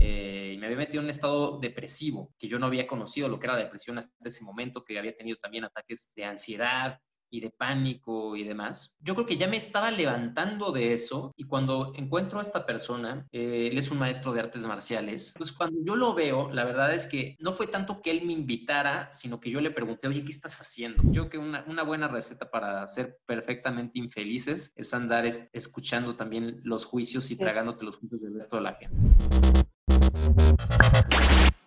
Eh, y me había metido en un estado depresivo que yo no había conocido lo que era la depresión hasta ese momento, que había tenido también ataques de ansiedad, y de pánico y demás. Yo creo que ya me estaba levantando de eso y cuando encuentro a esta persona, eh, él es un maestro de artes marciales, pues cuando yo lo veo, la verdad es que no fue tanto que él me invitara, sino que yo le pregunté, oye, ¿qué estás haciendo? Yo creo que una, una buena receta para ser perfectamente infelices es andar escuchando también los juicios y tragándote los juicios del resto de la gente.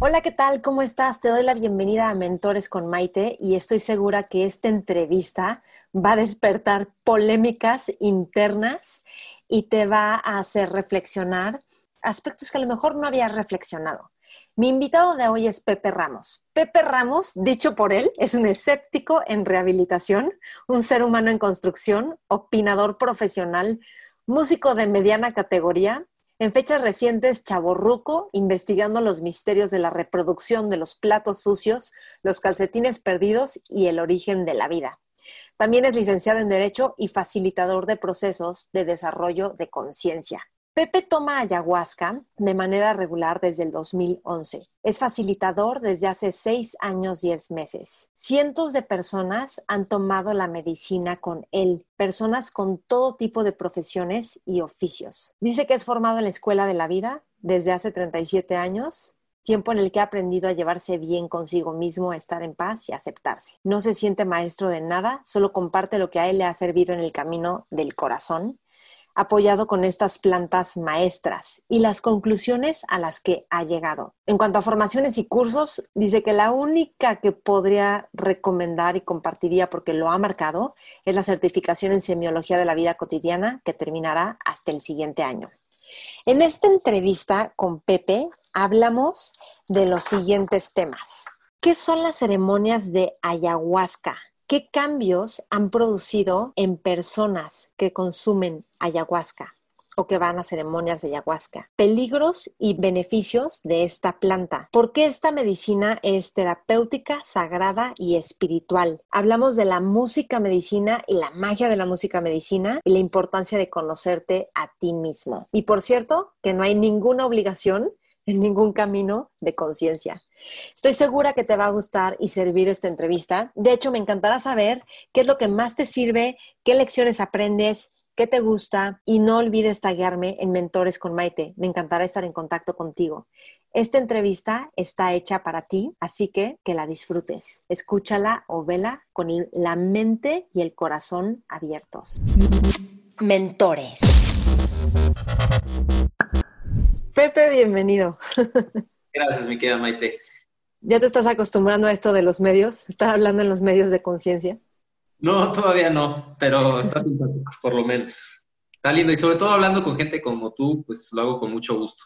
Hola, ¿qué tal? ¿Cómo estás? Te doy la bienvenida a Mentores con Maite y estoy segura que esta entrevista va a despertar polémicas internas y te va a hacer reflexionar aspectos que a lo mejor no habías reflexionado. Mi invitado de hoy es Pepe Ramos. Pepe Ramos, dicho por él, es un escéptico en rehabilitación, un ser humano en construcción, opinador profesional, músico de mediana categoría, en fechas recientes, Chaborruco, investigando los misterios de la reproducción de los platos sucios, los calcetines perdidos y el origen de la vida. También es licenciado en Derecho y facilitador de procesos de desarrollo de conciencia. Pepe toma ayahuasca de manera regular desde el 2011. Es facilitador desde hace seis años, diez meses. Cientos de personas han tomado la medicina con él, personas con todo tipo de profesiones y oficios. Dice que es formado en la Escuela de la Vida desde hace 37 años tiempo en el que ha aprendido a llevarse bien consigo mismo, a estar en paz y aceptarse. No se siente maestro de nada, solo comparte lo que a él le ha servido en el camino del corazón apoyado con estas plantas maestras y las conclusiones a las que ha llegado. En cuanto a formaciones y cursos, dice que la única que podría recomendar y compartiría porque lo ha marcado es la certificación en semiología de la vida cotidiana que terminará hasta el siguiente año. En esta entrevista con Pepe hablamos de los siguientes temas. ¿Qué son las ceremonias de ayahuasca? ¿Qué cambios han producido en personas que consumen ayahuasca o que van a ceremonias de ayahuasca? Peligros y beneficios de esta planta. ¿Por qué esta medicina es terapéutica, sagrada y espiritual? Hablamos de la música medicina y la magia de la música medicina y la importancia de conocerte a ti mismo. Y por cierto, que no hay ninguna obligación en ningún camino de conciencia. Estoy segura que te va a gustar y servir esta entrevista. De hecho, me encantará saber qué es lo que más te sirve, qué lecciones aprendes, qué te gusta y no olvides taguearme en Mentores con Maite. Me encantará estar en contacto contigo. Esta entrevista está hecha para ti, así que que la disfrutes. Escúchala o vela con la mente y el corazón abiertos. Mentores. Pepe, bienvenido. Gracias, mi querida Maite. ¿Ya te estás acostumbrando a esto de los medios? ¿Estás hablando en los medios de conciencia? No, todavía no, pero está simpático, por lo menos. Está lindo y sobre todo hablando con gente como tú, pues lo hago con mucho gusto.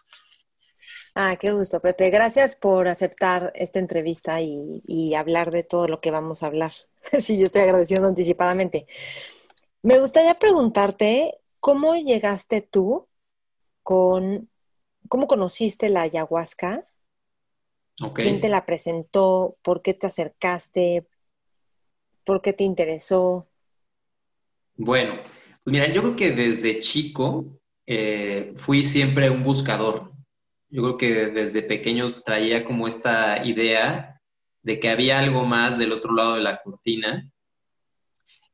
Ah, qué gusto, Pepe. Gracias por aceptar esta entrevista y, y hablar de todo lo que vamos a hablar. sí, yo estoy agradeciendo anticipadamente. Me gustaría preguntarte, ¿cómo llegaste tú con ¿Cómo conociste la ayahuasca? ¿Quién te la presentó? ¿Por qué te acercaste? ¿Por qué te interesó? Bueno, pues mira, yo creo que desde chico eh, fui siempre un buscador. Yo creo que desde pequeño traía como esta idea de que había algo más del otro lado de la cortina.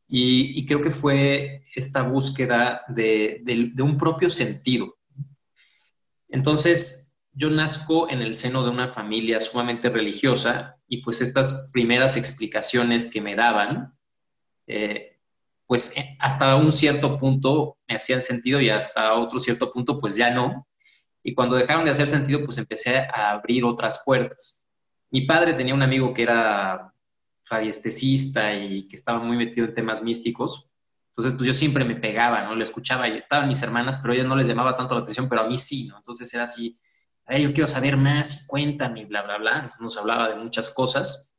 Y, creo que fue esta búsqueda de un propio sentido. Entonces, yo nazco en el seno de una familia sumamente religiosa y pues estas primeras explicaciones que me daban, eh, pues eh, hasta un cierto punto me hacían sentido y hasta otro cierto punto pues ya no. Y cuando dejaron de hacer sentido, pues empecé a abrir otras puertas. Mi padre tenía un amigo que era radiestesista y que estaba muy metido en temas místicos. Entonces, pues yo siempre me pegaba, ¿no? Lo escuchaba y estaban mis hermanas, pero ellas no les llamaba tanto la atención, pero a mí sí, ¿no? Entonces era así, yo quiero saber más, cuéntame, bla, bla, bla. Nos hablaba de muchas cosas.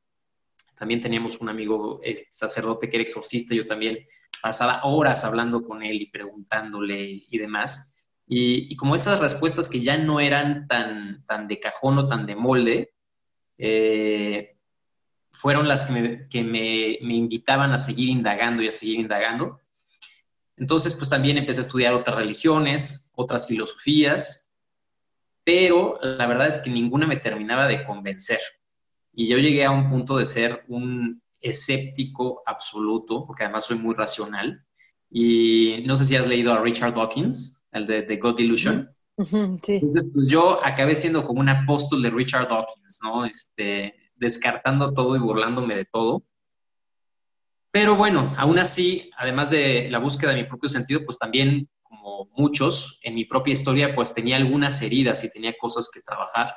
también teníamos un amigo este, sacerdote que era exorcista, yo también pasaba horas hablando con él y preguntándole y demás. Y, como esas respuestas que ya no eran tan, tan de cajón o tan de molde, eh, fueron las que, me, me, invitaban a seguir indagando y a seguir indagando. Entonces, pues también empecé a estudiar otras religiones, otras filosofías, pero la verdad es que ninguna me terminaba de convencer. Y yo llegué a un punto de ser un escéptico absoluto, porque además soy muy racional. Y no sé si has leído a Richard Dawkins, el de The God Illusion. sí. Entonces, pues, yo acabé siendo como un apóstol de Richard Dawkins, ¿no? Este, descartando todo y burlándome de todo. Pero bueno, aún así, además de la búsqueda de mi propio sentido, pues también, muchos, en mi propia historia, pues tenía algunas heridas y tenía cosas que trabajar.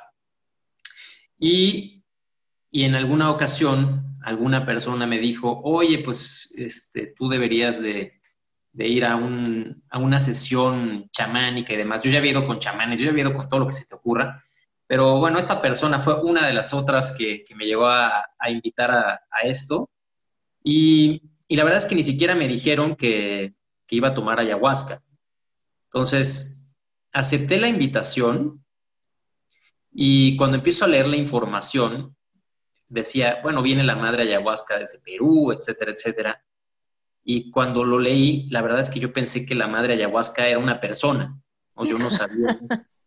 Y, y en alguna ocasión, alguna persona me dijo, oye, pues este, tú deberías de, de ir a, un, a, una sesión chamánica y demás. Yo ya había ido con chamanes, yo ya había ido con todo lo que se te ocurra, pero bueno, esta persona fue una de las otras que, que me llegó a, a invitar a, a esto. Y, y, la verdad es que ni siquiera me dijeron que, que iba a tomar ayahuasca. Entonces, acepté la invitación y cuando empiezo a leer la información, decía, bueno, viene la madre ayahuasca desde Perú, etcétera, etcétera. Y cuando lo leí, la verdad es que yo pensé que la madre ayahuasca era una persona, o yo no sabía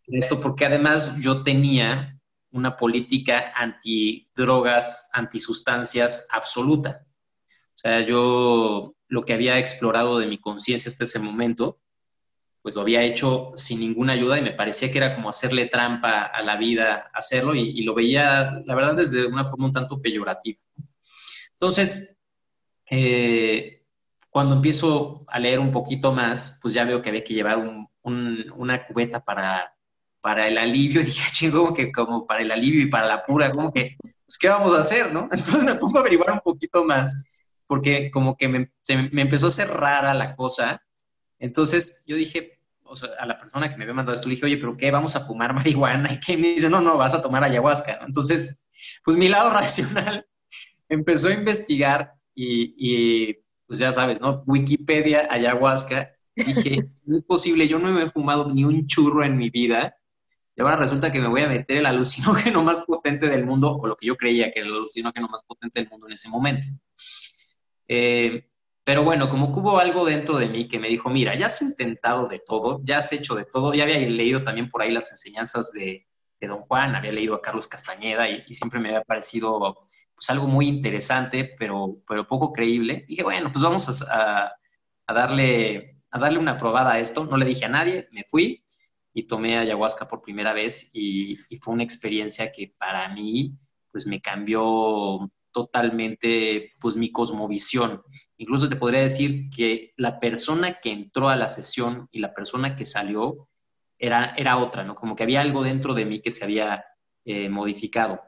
esto, porque además yo tenía una política anti-drogas, anti-sustancias absoluta. O sea, yo lo que había explorado de mi conciencia hasta ese momento, pues lo había hecho sin ninguna ayuda y me parecía que era como hacerle trampa a la vida hacerlo y, lo veía, la verdad, desde una forma un tanto peyorativa. Entonces, eh, cuando empiezo a leer un poquito más, pues ya veo que había que llevar una cubeta para, para el alivio. Y dije, chingo, que como para el alivio y para la pura, como que, pues, ¿qué vamos a hacer, no? Entonces me pongo a averiguar un poquito más, porque como que me, me empezó a hacer rara la cosa. Entonces yo dije, o sea, a la persona que me había mandado esto, le dije, oye, ¿pero qué? ¿Vamos a fumar marihuana? Y que me dice, no, no, vas a tomar ayahuasca. Entonces, pues mi lado racional empezó a investigar y pues ya sabes, ¿no? Wikipedia, ayahuasca. Dije, no es posible, yo no me he fumado ni un churro en mi vida. Y ahora resulta que me voy a meter el alucinógeno más potente del mundo, o lo que yo creía que era el alucinógeno más potente del mundo en ese momento. Eh, pero bueno, como hubo algo dentro de mí que me dijo, mira, ya has intentado de todo, ya has hecho de todo, ya había leído también por ahí las enseñanzas de, Don Juan, había leído a Carlos Castañeda y, y siempre me había parecido pues algo muy interesante, pero, pero poco creíble. Dije, bueno, pues vamos a, darle, a darle una probada a esto. No le dije a nadie, me fui y tomé ayahuasca por primera vez y, fue una experiencia que para mí, pues me cambió totalmente, pues mi cosmovisión. Incluso te podría decir que la persona que entró a la sesión y la persona que salió era, era otra, ¿no? Como que había algo dentro de mí que se había eh, modificado.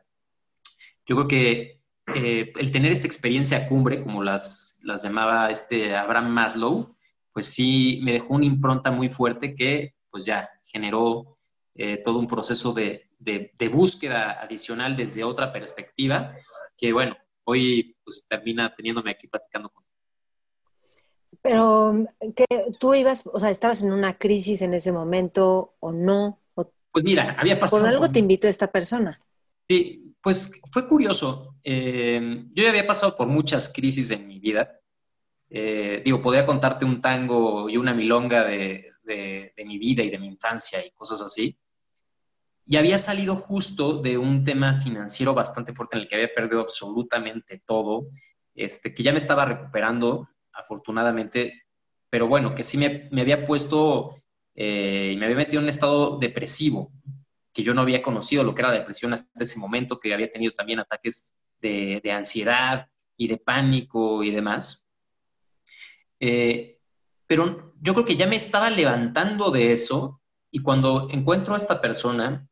Yo creo que eh, el tener esta experiencia cumbre, como las, las llamaba este Abraham Maslow, pues sí me dejó una impronta muy fuerte que pues ya generó eh, todo un proceso de, de, búsqueda adicional desde otra perspectiva, que bueno, hoy pues termina teniéndome aquí platicando con pero que tú ibas, o sea, estabas en una crisis en ese momento o no? pues mira, había pasado. Por algo te invitó esta persona. Sí, pues fue curioso. Eh, yo ya había pasado por muchas crisis en mi vida. Eh, digo, podría contarte un tango y una milonga de, mi vida y de mi infancia y cosas así. Y había salido justo de un tema financiero bastante fuerte en el que había perdido absolutamente todo, este, que ya me estaba recuperando, afortunadamente, pero bueno, que sí me, había puesto eh, y me había metido en un estado depresivo, que yo no había conocido lo que era la depresión hasta ese momento, que había tenido también ataques de, ansiedad y de pánico y demás. Eh, pero yo creo que ya me estaba levantando de eso y cuando encuentro a esta persona,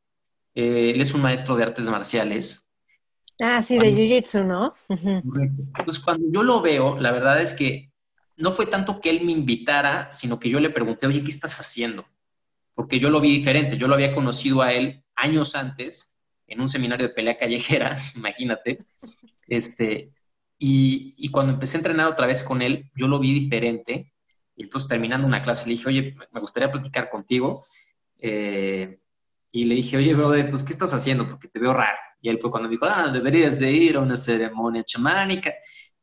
eh, él es un maestro de artes marciales. Ah, sí, de Jiu-Jitsu, ¿no? Pues cuando yo lo veo, la verdad es que no fue tanto que él me invitara, sino que yo le pregunté, oye, ¿qué estás haciendo? Porque yo lo vi diferente, yo lo había conocido a él años antes en un seminario de pelea callejera, imagínate, este, Y, cuando empecé a entrenar otra vez con él, yo lo vi diferente. Y entonces terminando una clase le dije, oye, me gustaría platicar contigo. Eh, y le dije, oye, brother, pues, ¿qué estás haciendo? Porque te veo raro. Y él fue cuando me dijo, ah, deberías de ir a una ceremonia chamánica.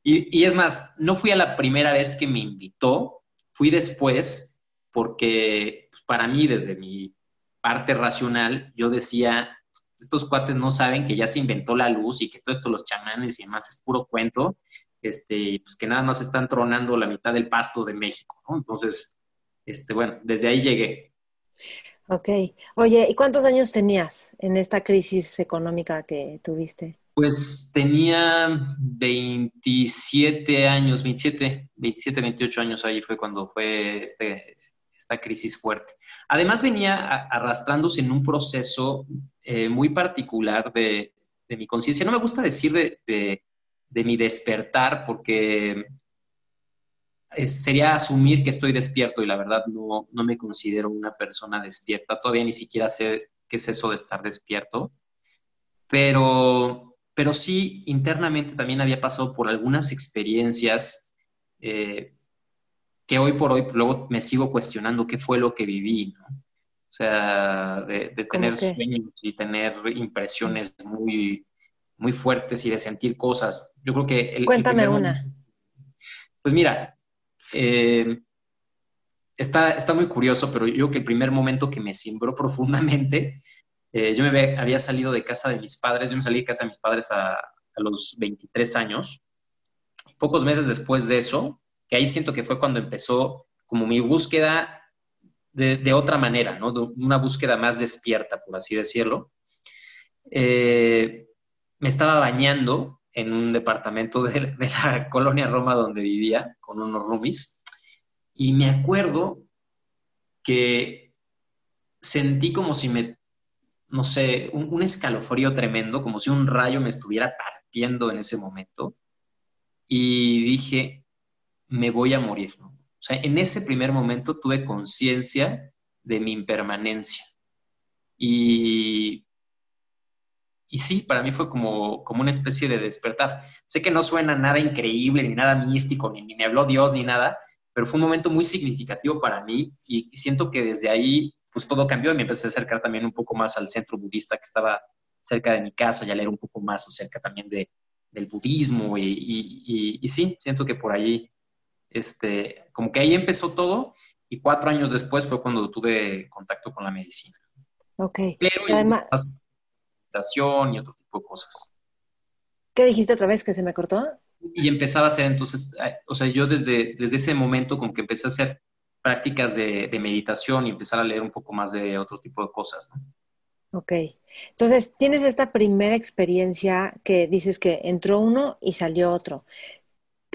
Y, y es más, no fui a la primera vez que me invitó, fui después, porque pues, para mí, desde mi parte racional, yo decía, estos cuates no saben que ya se inventó la luz y que todo esto, los chamanes y demás, es puro cuento, este, pues que nada más están tronando la mitad del pasto de México, ¿no? Entonces, este, bueno, desde ahí llegué. Ok. Oye, ¿y cuántos años tenías en esta crisis económica que tuviste? Pues tenía 27 años, 27, 27, 28 años ahí fue cuando fue este, esta crisis fuerte. Además venía arrastrándose en un proceso eh, muy particular de, mi conciencia. No me gusta decir de, mi despertar porque eh, sería asumir que estoy despierto y la verdad no, no me considero una persona despierta. Todavía ni siquiera sé qué es eso de estar despierto. Pero, pero sí, internamente también había pasado por algunas experiencias eh, que hoy por hoy luego me sigo cuestionando qué fue lo que viví, ¿no? O sea, de, tener sueños y tener impresiones muy, muy fuertes y de sentir cosas. Yo creo que... El, Cuéntame una. pues mira, eh, está, está muy curioso, pero yo creo que el primer momento que me cimbró profundamente, eh, yo me había salido de casa de mis padres, yo me salí de casa de mis padres a, a los 23 años. Pocos meses después de eso, que ahí siento que fue cuando empezó como mi búsqueda de, otra manera, ¿no? una búsqueda más despierta, por así decirlo. Eh, me estaba bañando en un departamento de, la colonia Roma donde vivía con unos roomies y me acuerdo que sentí como si me, no sé, un, escalofrío tremendo, como si un rayo me estuviera partiendo en ese momento y dije, me voy a morir. O sea, en ese primer momento tuve conciencia de mi impermanencia. Y, y sí, para mí fue como, como una especie de despertar. Sé que no suena nada increíble, ni nada místico, ni, ni me habló Dios, ni nada, pero fue un momento muy significativo para mí y, siento que desde ahí pues todo cambió y me empecé a acercar también un poco más al centro budista que estaba cerca de mi casa y a leer un poco más acerca también de, del budismo y, y, y, sí, siento que por ahí este, como que ahí empezó todo y cuatro años después fue cuando tuve contacto con la medicina. Ok. Pero además meditación y otro tipo de cosas. ¿Qué dijiste otra vez que se me cortó? Y empezaba a hacer entonces, eh, o sea, yo desde, desde ese momento como que empecé a hacer prácticas de, de meditación y empezar a leer un poco más de otro tipo de cosas, ¿no? Ok. Entonces, tienes esta primera experiencia que dices que entró uno y salió otro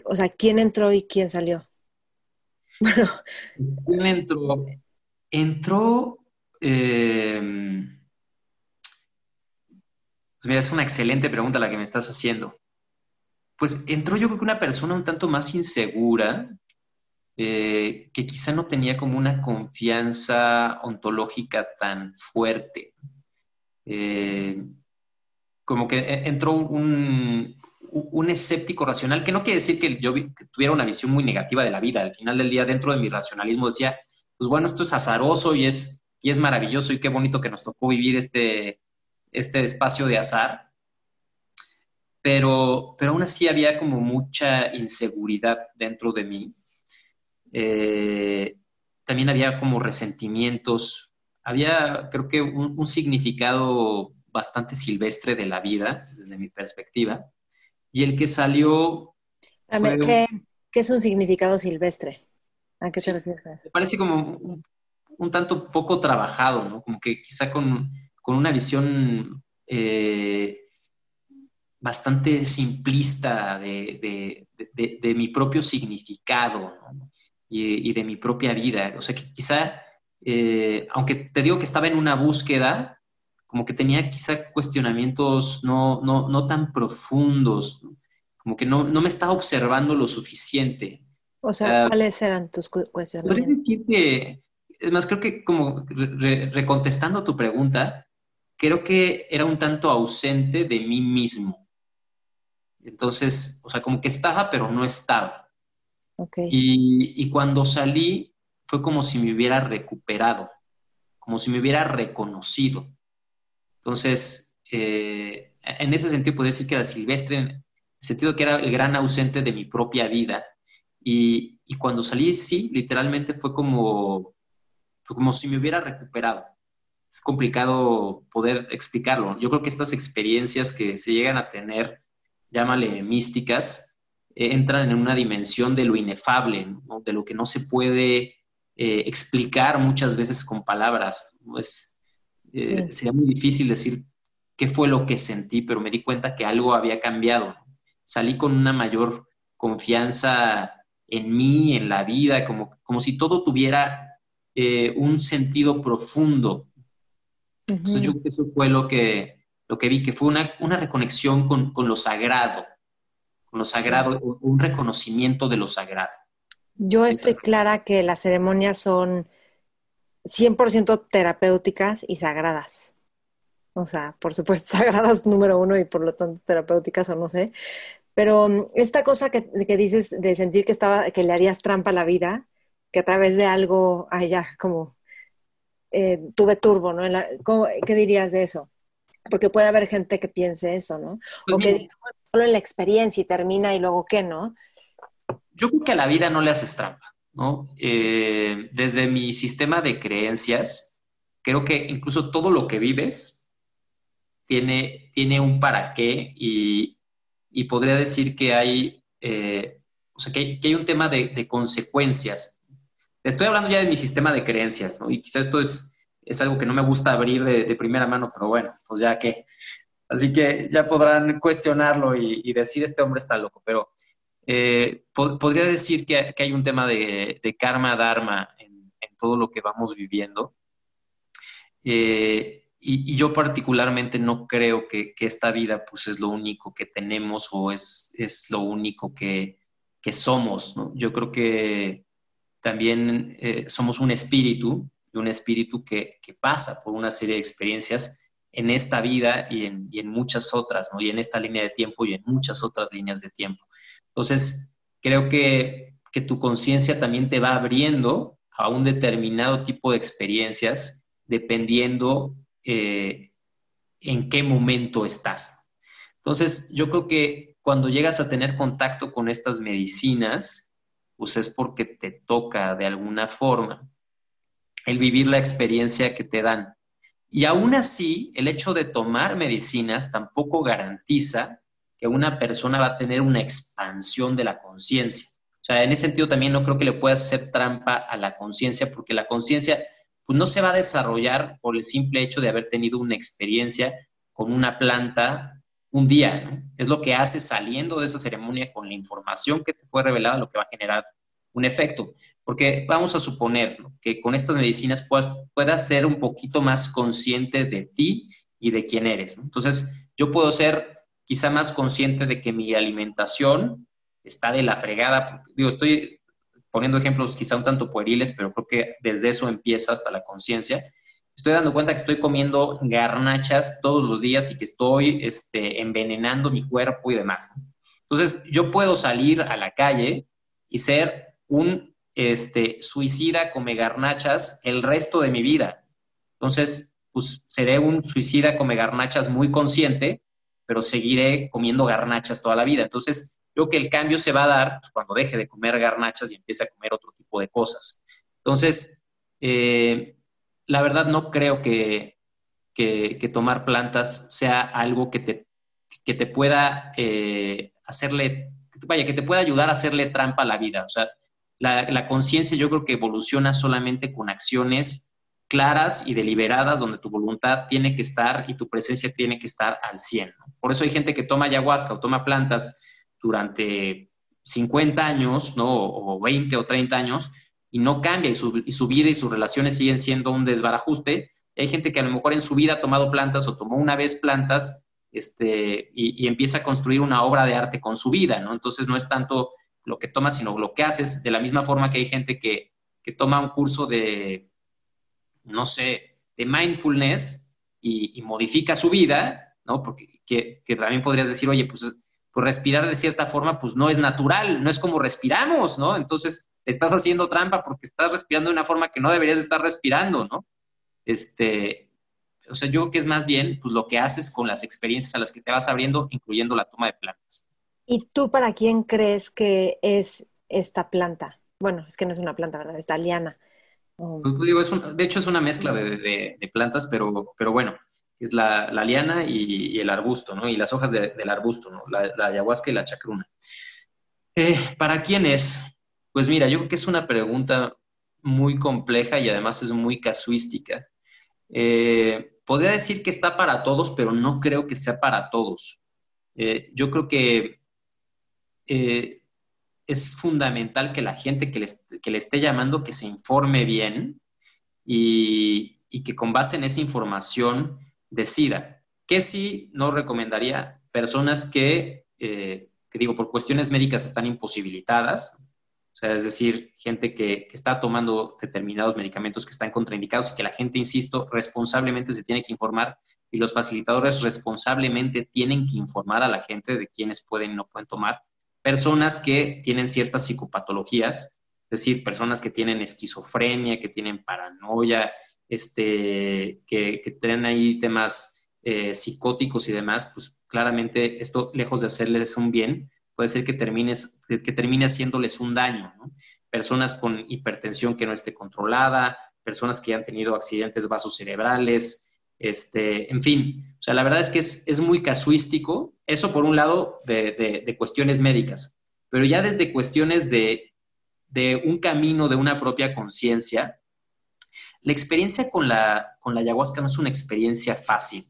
o sea, ¿quién entró y quién salió? Bueno. ¿Quién entró? Entró. Em, pues mira, es una excelente pregunta la que me estás haciendo. Pues entró yo creo que una persona un tanto más insegura, eh, que quizá no tenía como una confianza ontológica tan fuerte. Eh, como que e, entró un, un escéptico racional, que no quiere decir que yo tuviera una visión muy negativa de la vida. Al final del día, dentro de mi racionalismo decía, pues bueno, esto es azaroso y es, y es maravilloso y qué bonito que nos tocó vivir este, este espacio de azar. Pero, pero aún así había como mucha inseguridad dentro de mí. Eh, también había como resentimientos. Había, creo que, un, un significado bastante silvestre de la vida, desde mi perspectiva y el que salió... ¿qué, es un significado silvestre? ¿A qué te refieres? Me parece como un, tanto poco trabajado, ¿no? Como que quizá con, una visión eh, bastante simplista de, mi propio significado y, de mi propia vida. O sea que quizá, eh, aunque te digo que estaba en una búsqueda, como que tenía quizá cuestionamientos no, no, no tan profundos, como que no, no, me estaba observando lo suficiente. O sea, ¿cuáles eran tus cuestionamientos? Podría decir que, es más, creo que como recontestando tu pregunta, creo que era un tanto ausente de mí mismo. Entonces, o sea, como que estaba, pero no estaba. Y, y cuando salí, fue como si me hubiera recuperado, como si me hubiera reconocido. Entonces, eh, en ese sentido, podría decir que era Silvestre, en el sentido que era el gran ausente de mi propia vida. Y, y cuando salí, sí, literalmente fue como, como si me hubiera recuperado. Es complicado poder explicarlo. Yo creo que estas experiencias que se llegan a tener, llámale místicas, entran en una dimensión de lo inefable, de lo que no se puede eh, explicar muchas veces con palabras. Es, eh, Sería muy difícil decir qué fue lo que sentí, pero me di cuenta que algo había cambiado. Salí con una mayor confianza en mí, en la vida, como, como si todo tuviera un sentido profundo. Entonces yo creo que eso fue lo que, lo que vi, que fue una, una reconexión con, con, lo sagrado, lo sagrado, un reconocimiento de lo sagrado. Yo estoy clara que las ceremonias son 100% terapéuticas y sagradas. O sea, por supuesto, sagradas número uno y por lo tanto terapéuticas o no sé. Pero mm, esta cosa que, que, dices de sentir que, estaba, que le harías trampa a la vida, que a través de algo, ay, ya, como eh, tuve turbo, ¿no? ¿Qué dirías de eso? Porque puede haber gente que piense eso, ¿no? o que diga, solo en la experiencia y termina y luego qué, ¿no? Yo creo que a la vida no le haces trampa, ¿no? Eh, desde mi sistema de creencias, creo que incluso todo lo que vives tiene, tiene un para qué y, y podría decir que hay, eh, o sea, que hay, un tema de, consecuencias. Estoy hablando ya de mi sistema de creencias, ¿no? Y quizás esto es, es algo que no me gusta abrir de, de primera mano, pero bueno, pues ya que... Así que ya podrán cuestionarlo y, y decir, este hombre está loco, pero eh, podría decir que, hay un tema de, karma, dharma en, todo lo que vamos viviendo. Eh, y, yo particularmente no creo que, esta vida pues es lo único que tenemos o es, es lo único que, somos. Yo creo que también eh, somos un espíritu y un espíritu que, pasa por una serie de experiencias en esta vida y en, y en muchas otras, ¿no? y en esta línea de tiempo y en muchas otras líneas de tiempo. Entonces, creo que, tu conciencia también te va abriendo a un determinado tipo de experiencias dependiendo eh, en qué momento estás. Entonces, yo creo que cuando llegas a tener contacto con estas medicinas, pues es porque te toca de alguna forma el vivir la experiencia que te dan. Y aún así, el hecho de tomar medicinas tampoco garantiza que una persona va a tener una expansión de la conciencia. O sea, en ese sentido también no creo que le puedas hacer trampa a la conciencia, porque la conciencia pues, no se va a desarrollar por el simple hecho de haber tenido una experiencia con una planta un día. Es lo que hace saliendo de esa ceremonia con la información que te fue revelada, lo que va a generar un efecto. Porque vamos a suponer que con estas medicinas puedas, puedas ser un poquito más consciente de ti y de quién eres. Entonces, yo puedo ser quizá más consciente de que mi alimentación está de la fregada. Digo, estoy poniendo ejemplos quizá un tanto pueriles, pero creo que desde eso empieza hasta la conciencia. Estoy dando cuenta que estoy comiendo garnachas todos los días y que estoy este, envenenando mi cuerpo y demás. Entonces, yo puedo salir a la calle y ser un este, suicida come garnachas el resto de mi vida. Entonces, pues seré un suicida come garnachas muy consciente pero seguiré comiendo garnachas toda la vida. Entonces, creo que el cambio se va a dar pues, cuando deje de comer garnachas y empiece a comer otro tipo de cosas. Entonces, eh, la verdad no creo que, que, tomar plantas sea algo que te, que te pueda eh, hacerle, vaya, que te pueda ayudar a hacerle trampa a la vida. O sea, la, la conciencia yo creo que evoluciona solamente con acciones claras y deliberadas donde tu voluntad tiene que estar y tu presencia tiene que estar al 100. Por eso hay gente que toma ayahuasca o toma plantas durante 50 años, ¿no? O 20 o 30 años y no cambia y su, y su vida y sus relaciones siguen siendo un desbarajuste. hay gente que a lo mejor en su vida ha tomado plantas o tomó una vez plantas este, y, y, empieza a construir una obra de arte con su vida, ¿no? Entonces no es tanto lo que tomas, sino lo que haces, de la misma forma que hay gente que, que toma un curso de, no sé, de mindfulness y, modifica su vida, ¿no? Porque que, también podrías decir, oye, pues pues respirar de cierta forma, pues no es natural, no es como respiramos, ¿no? Entonces, estás haciendo trampa porque estás respirando de una forma que no deberías estar respirando, ¿no? Este, o sea, yo creo que es más bien pues, lo que haces con las experiencias a las que te vas abriendo, incluyendo la toma de plantas. ¿Y tú para quién crees que es esta planta? Bueno, es que no es una planta, ¿verdad? Es liana. Pues, pues, de hecho, es una mezcla de, plantas, pero, pero bueno, es la, liana y, el arbusto, ¿no? Y las hojas del arbusto, ¿no? La, ayahuasca y la chacruna. Eh, ¿Para quién es? Pues mira, yo creo que es una pregunta muy compleja y además es muy casuística. Eh, podría decir que está para todos, pero no creo que sea para todos. Eh, yo creo que eh, es fundamental que la gente que le, esté llamando que se informe bien y, que con base en esa información decida. Que sí no recomendaría personas que, que digo, por cuestiones médicas están imposibilitadas, o sea, es decir, gente que, está tomando determinados medicamentos que están contraindicados y que la gente, insisto, responsablemente se tiene que informar y los facilitadores responsablemente tienen que informar a la gente de quiénes pueden y no pueden tomar. Personas que tienen ciertas psicopatologías, es decir, personas que tienen esquizofrenia, que tienen paranoia, este, que, tienen ahí temas eh, psicóticos y demás, pues claramente esto, lejos de hacerles un bien, puede ser que, termines, que termine haciéndoles un daño. Personas con hipertensión que no esté controlada, personas que han tenido accidentes vasocerebrales, este, en fin, o sea, la verdad es que es, muy casuístico, eso por un lado de, cuestiones médicas, pero ya desde cuestiones de, de un camino de una propia conciencia, la experiencia con la, con la ayahuasca no es una experiencia fácil,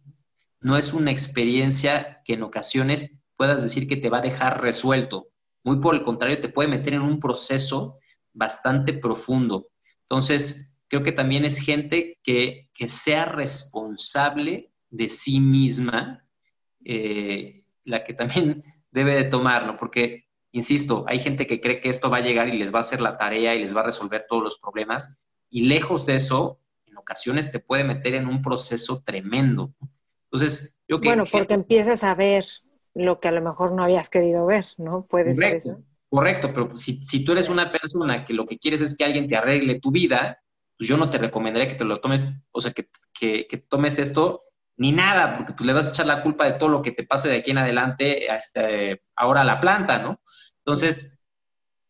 no es una experiencia que en ocasiones puedas decir que te va a dejar resuelto. Muy por el contrario, te puede meter en un proceso bastante profundo. Entonces, creo que también es gente que, sea responsable de sí misma, eh, la que también debe de tomarlo, porque, insisto, hay gente que cree que esto va a llegar y les va a hacer la tarea y les va a resolver todos los problemas, y lejos de eso, en ocasiones te puede meter en un proceso tremendo. Entonces, yo que... Bueno, porque empiezas a ver lo que a lo mejor no habías querido ver, ¿no? Puede ser eso. Correcto, pero si, si, tú eres una persona que lo que quieres es que alguien te arregle tu vida, pues yo no te recomendaría que te lo tomes, o sea, que, que, tomes esto ni nada, porque pues le vas a echar la culpa de todo lo que te pase de aquí en adelante hasta este, ahora a la planta, ¿no? Entonces,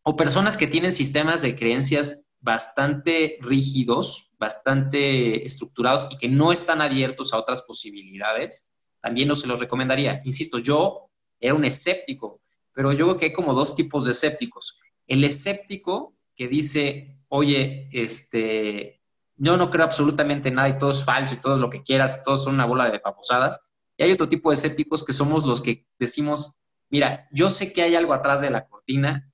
o personas que tienen sistemas de creencias bastante rígidos, bastante estructurados y que no están abiertos a otras posibilidades, también no se los recomendaría. Insisto, yo era un escéptico, pero yo creo que hay como dos tipos de escépticos. El escéptico que dice, oye, este, yo no creo absolutamente nada y todo es falso y todo es lo que quieras, todos son una bola de paposadas. Y hay otro tipo de escépticos que somos los que decimos, mira, yo sé que hay algo atrás de la cortina,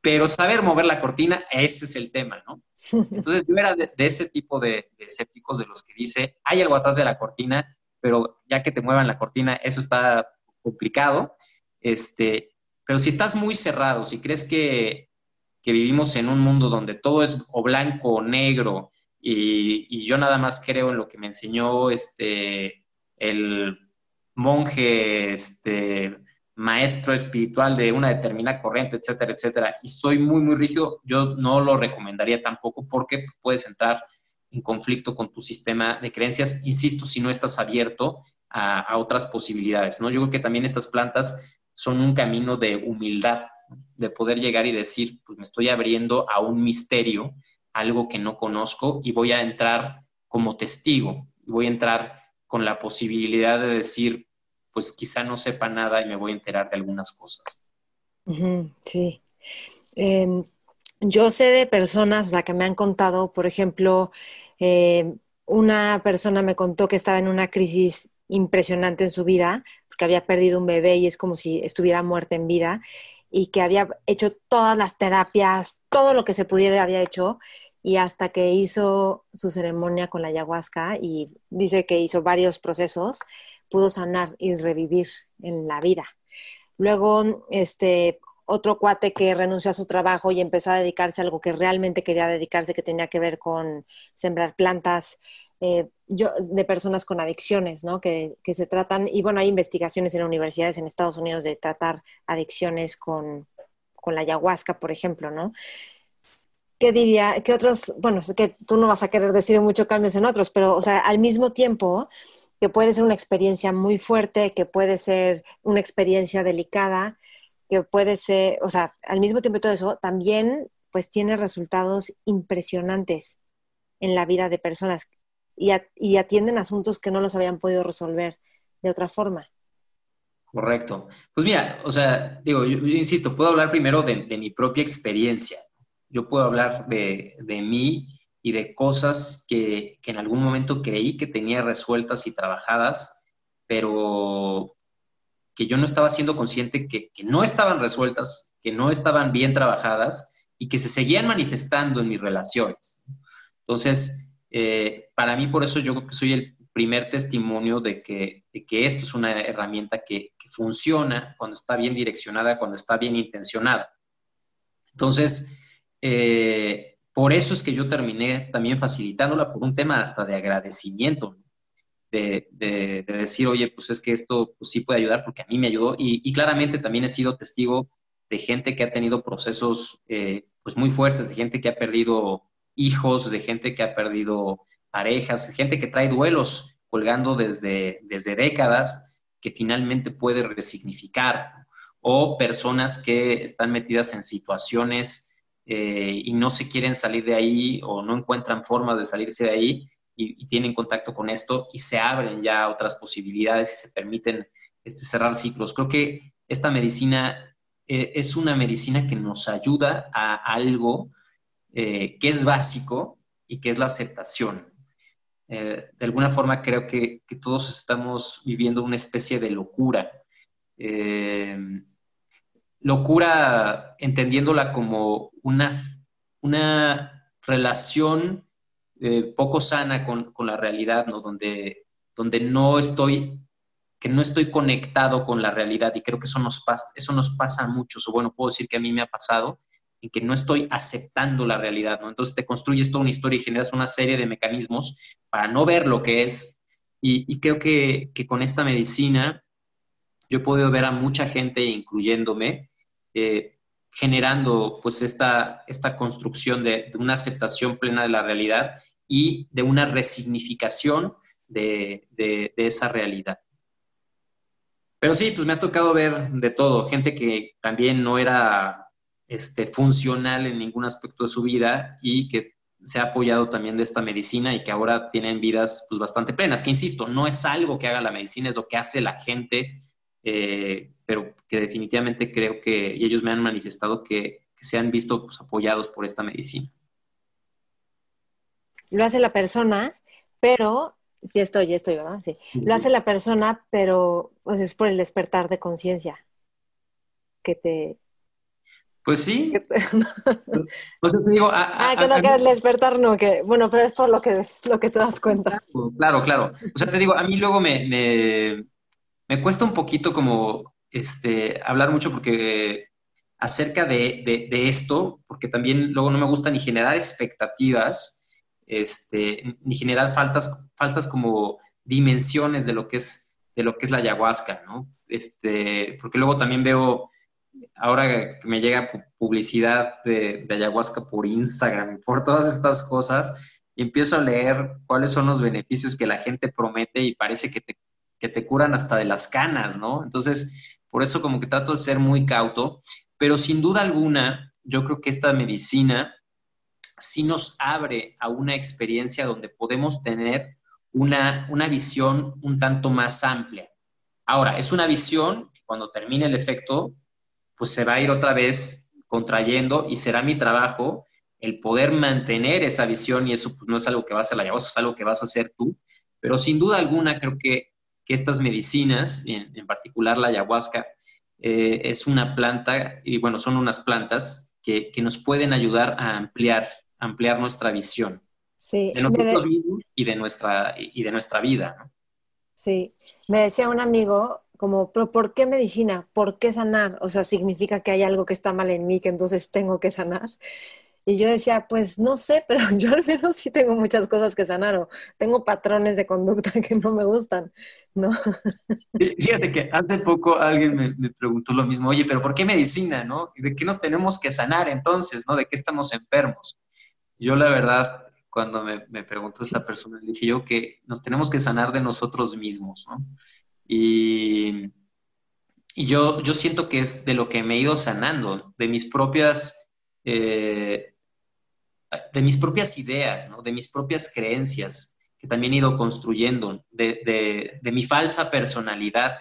pero saber mover la cortina, ese es el tema, ¿no? Entonces yo era de, ese tipo de, de, escépticos de los que dice, hay algo atrás de la cortina, pero ya que te muevan la cortina, eso está complicado. Este, pero si estás muy cerrado, si crees que, vivimos en un mundo donde todo es o blanco o negro, y, yo nada más creo en lo que me enseñó este, el monje, este, maestro espiritual de una determinada corriente, etcétera, etcétera, y soy muy, muy rígido, yo no lo recomendaría tampoco porque puedes entrar en conflicto con tu sistema de creencias, insisto, si no estás abierto a, otras posibilidades, ¿no? Yo creo que también estas plantas son un camino de humildad, de poder llegar y decir, pues me estoy abriendo a un misterio, algo que no conozco y voy a entrar como testigo, voy a entrar con la posibilidad de decir, pues quizá no sepa nada y me voy a enterar de algunas cosas. Sí. Em, yo sé de personas, que me han contado, por ejemplo, eh, una persona me contó que estaba en una crisis impresionante en su vida, porque había perdido un bebé y es como si estuviera muerta en vida, y que había hecho todas las terapias, todo lo que se pudiera había hecho, y hasta que hizo su ceremonia con la ayahuasca, y dice que hizo varios procesos, pudo sanar y revivir en la vida. Luego, este, otro cuate que renunció a su trabajo y empezó a dedicarse a algo que realmente quería dedicarse, que tenía que ver con sembrar plantas, eh, de personas con adicciones, ¿no? Que, que, se tratan, y bueno, hay investigaciones en universidades en Estados Unidos de tratar adicciones con, con la ayahuasca, por ejemplo, ¿no? ¿Qué diría? ¿Qué otros? Bueno, es que tú no vas a querer decir mucho cambios en otros, pero, o sea, al mismo tiempo que puede ser una experiencia muy fuerte, que puede ser una experiencia delicada, que puede ser, o sea, al mismo tiempo todo eso, también pues tiene resultados impresionantes en la vida de personas y, atienden asuntos que no los habían podido resolver de otra forma. Correcto. Pues mira, o sea, digo, yo, insisto, puedo hablar primero de, mi propia experiencia. Yo puedo hablar de, de mí y de cosas que, que, en algún momento creí que tenía resueltas y trabajadas, pero que yo no estaba siendo consciente que, que no estaban resueltas, que no estaban bien trabajadas y que se seguían manifestando en mis relaciones. Entonces, eh, para mí por eso yo soy el primer testimonio de que, esto es una herramienta que, funciona cuando está bien direccionada, cuando está bien intencionada. Entonces, eh, por eso es que yo terminé también facilitándola por un tema hasta de agradecimiento, de, decir, oye, pues es que esto pues sí puede ayudar porque a mí me ayudó y, claramente también he sido testigo de gente que ha tenido procesos eh, pues muy fuertes, de gente que ha perdido hijos, de gente que ha perdido parejas, gente que trae duelos colgando desde, desde décadas que finalmente puede resignificar, o personas que están metidas en situaciones eh, y no se quieren salir de ahí o no encuentran forma de salirse de ahí y, tienen contacto con esto y se abren ya otras posibilidades y se permiten este, cerrar ciclos. Creo que esta medicina eh, es una medicina que nos ayuda a algo eh, que es básico y que es la aceptación. Eh, de alguna forma creo que, todos estamos viviendo una especie de locura. Eh, locura entendiéndola como una, una relación poco sana con, la realidad, ¿no? Donde, donde no estoy que no estoy conectado con la realidad y creo que eso nos pasa, eso nos pasa a muchos, o bueno, puedo decir que a mí me ha pasado, en que no estoy aceptando la realidad, ¿no? Entonces te construyes toda una historia y generas una serie de mecanismos para no ver lo que es. Y, creo que, con esta medicina yo he podido ver a mucha gente, incluyéndome, eh, generando pues esta, esta construcción de, una aceptación plena de la realidad y de una resignificación de, de esa realidad. Pero sí, pues me ha tocado ver de todo, gente que también no era este, funcional en ningún aspecto de su vida y que se ha apoyado también de esta medicina y que ahora tienen vidas pues, bastante plenas, que insisto, no es algo que haga la medicina, es lo que hace la gente, eh, pero que definitivamente creo que, y ellos me han manifestado que, se han visto pues, apoyados por esta medicina. Lo hace la persona, pero, sí estoy, estoy, ¿verdad? Sí. Lo hace la persona, pero pues, es por el despertar de conciencia que te, pues sí. pues te digo, ah, que no quieres despertar, no, que, bueno, pero es por lo que, lo que te das cuenta. Claro, claro. O sea, te digo, a mí luego me, me, cuesta un poquito como este, hablar mucho porque acerca de, de, esto, porque también luego no me gusta ni generar expectativas, este, ni generar faltas, falsas como dimensiones de lo que es, de lo que es la ayahuasca, ¿no? Este, porque luego también veo ahora que me llega publicidad de, ayahuasca por Instagram, por todas estas cosas, y empiezo a leer cuáles son los beneficios que la gente promete y parece que te, que te curan hasta de las canas, ¿no? Entonces, por eso como que trato de ser muy cauto, pero sin duda alguna, yo creo que esta medicina sí nos abre a una experiencia donde podemos tener una, una visión un tanto más amplia. Ahora, es una visión que cuando termine el efecto pues se va a ir otra vez contrayendo y será mi trabajo el poder mantener esa visión y eso pues no es algo que vas a la ayahuasca, es algo que vas a hacer tú, pero sin duda alguna creo que, estas medicinas, en, particular la ayahuasca, eh, es una planta, y bueno, son unas plantas que, nos pueden ayudar a ampliar, ampliar nuestra visión sí, de nosotros mismos y de nuestra, y de nuestra vida. Sí, me decía un amigo, como, pero ¿por qué medicina? ¿Por qué sanar? O sea, significa que hay algo que está mal en mí, que entonces tengo que sanar. Y yo decía, pues no sé, pero yo al menos sí tengo muchas cosas que sanar o tengo patrones de conducta que no me gustan, ¿no? Fíjate que hace poco alguien me, me, preguntó lo mismo, oye, pero ¿por qué medicina, no? ¿De qué nos tenemos que sanar entonces, no? ¿De qué estamos enfermos? Yo la verdad, cuando me, me preguntó esta persona, dije yo que nos tenemos que sanar de nosotros mismos, ¿no? Y, y yo, yo siento que es de lo que me he ido sanando, de mis propias... Eh, de mis propias ideas, ¿no? de mis propias creencias que también he ido construyendo, de, mi falsa personalidad.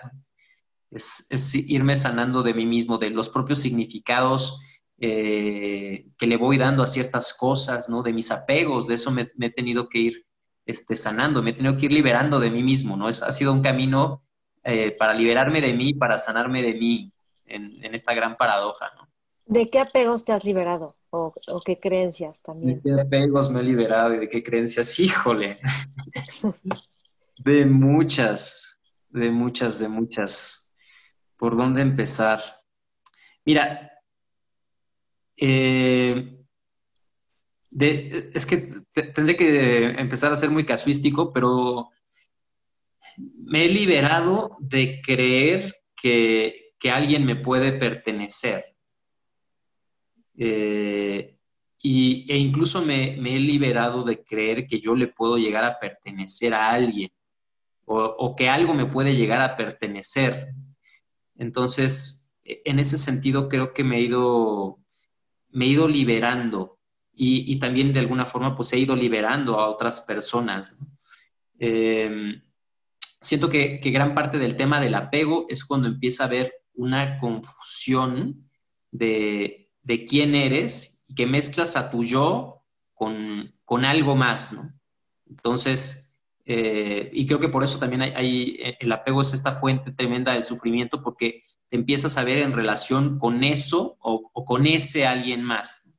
Es, irme sanando de mí mismo, de los propios significados eh, que le voy dando a ciertas cosas, ¿no? de mis apegos, de eso me, he tenido que ir este, sanando, me he tenido que ir liberando de mí mismo. ¿no? Es, ha sido un camino eh, para liberarme de mí, para sanarme de mí en, en esta gran paradoja. ¿no? ¿De qué apegos te has liberado? ¿O, qué creencias también? ¿De qué apegos me he liberado y de qué creencias? Híjole. de muchas, de muchas, de muchas. ¿Por dónde empezar? Mira, eh, es que tendré que empezar a ser muy casuístico, pero me he liberado de creer que, que alguien me puede pertenecer. Eh, y, e incluso me, he liberado de creer que yo le puedo llegar a pertenecer a alguien o, que algo me puede llegar a pertenecer. Entonces, e, en ese sentido creo que me he ido, me he ido liberando y, también de alguna forma pues he ido liberando a otras personas. Em, siento que, que gran parte del tema del apego es cuando empieza a haber una confusión de, de quién eres y que mezclas a tu yo con, algo más, ¿no? Entonces, eh, y creo que por eso también hay, el apego es esta fuente tremenda del sufrimiento porque te empiezas a ver en relación con eso o, con ese alguien más.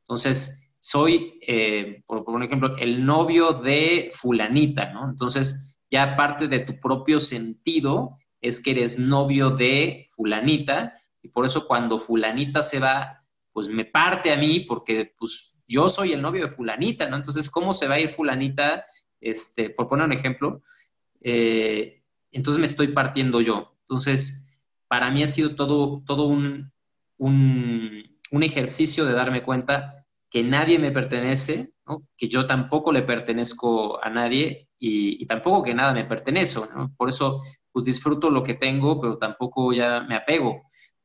Entonces, soy, eh, por, por, ejemplo, el novio de fulanita, ¿no? Entonces, ya parte de tu propio sentido es que eres novio de fulanita y por eso cuando fulanita se va, pues me parte a mí porque pues yo soy el novio de fulanita, ¿no? Entonces, ¿cómo se va a ir fulanita? Este, por poner un ejemplo, eh, entonces me estoy partiendo yo. Entonces, para mí ha sido todo, todo un, un, ejercicio de darme cuenta que nadie me pertenece, que yo tampoco le pertenezco a nadie y, y, tampoco que nada me pertenece, ¿no? Por eso, pues disfruto lo que tengo, pero tampoco ya me apego.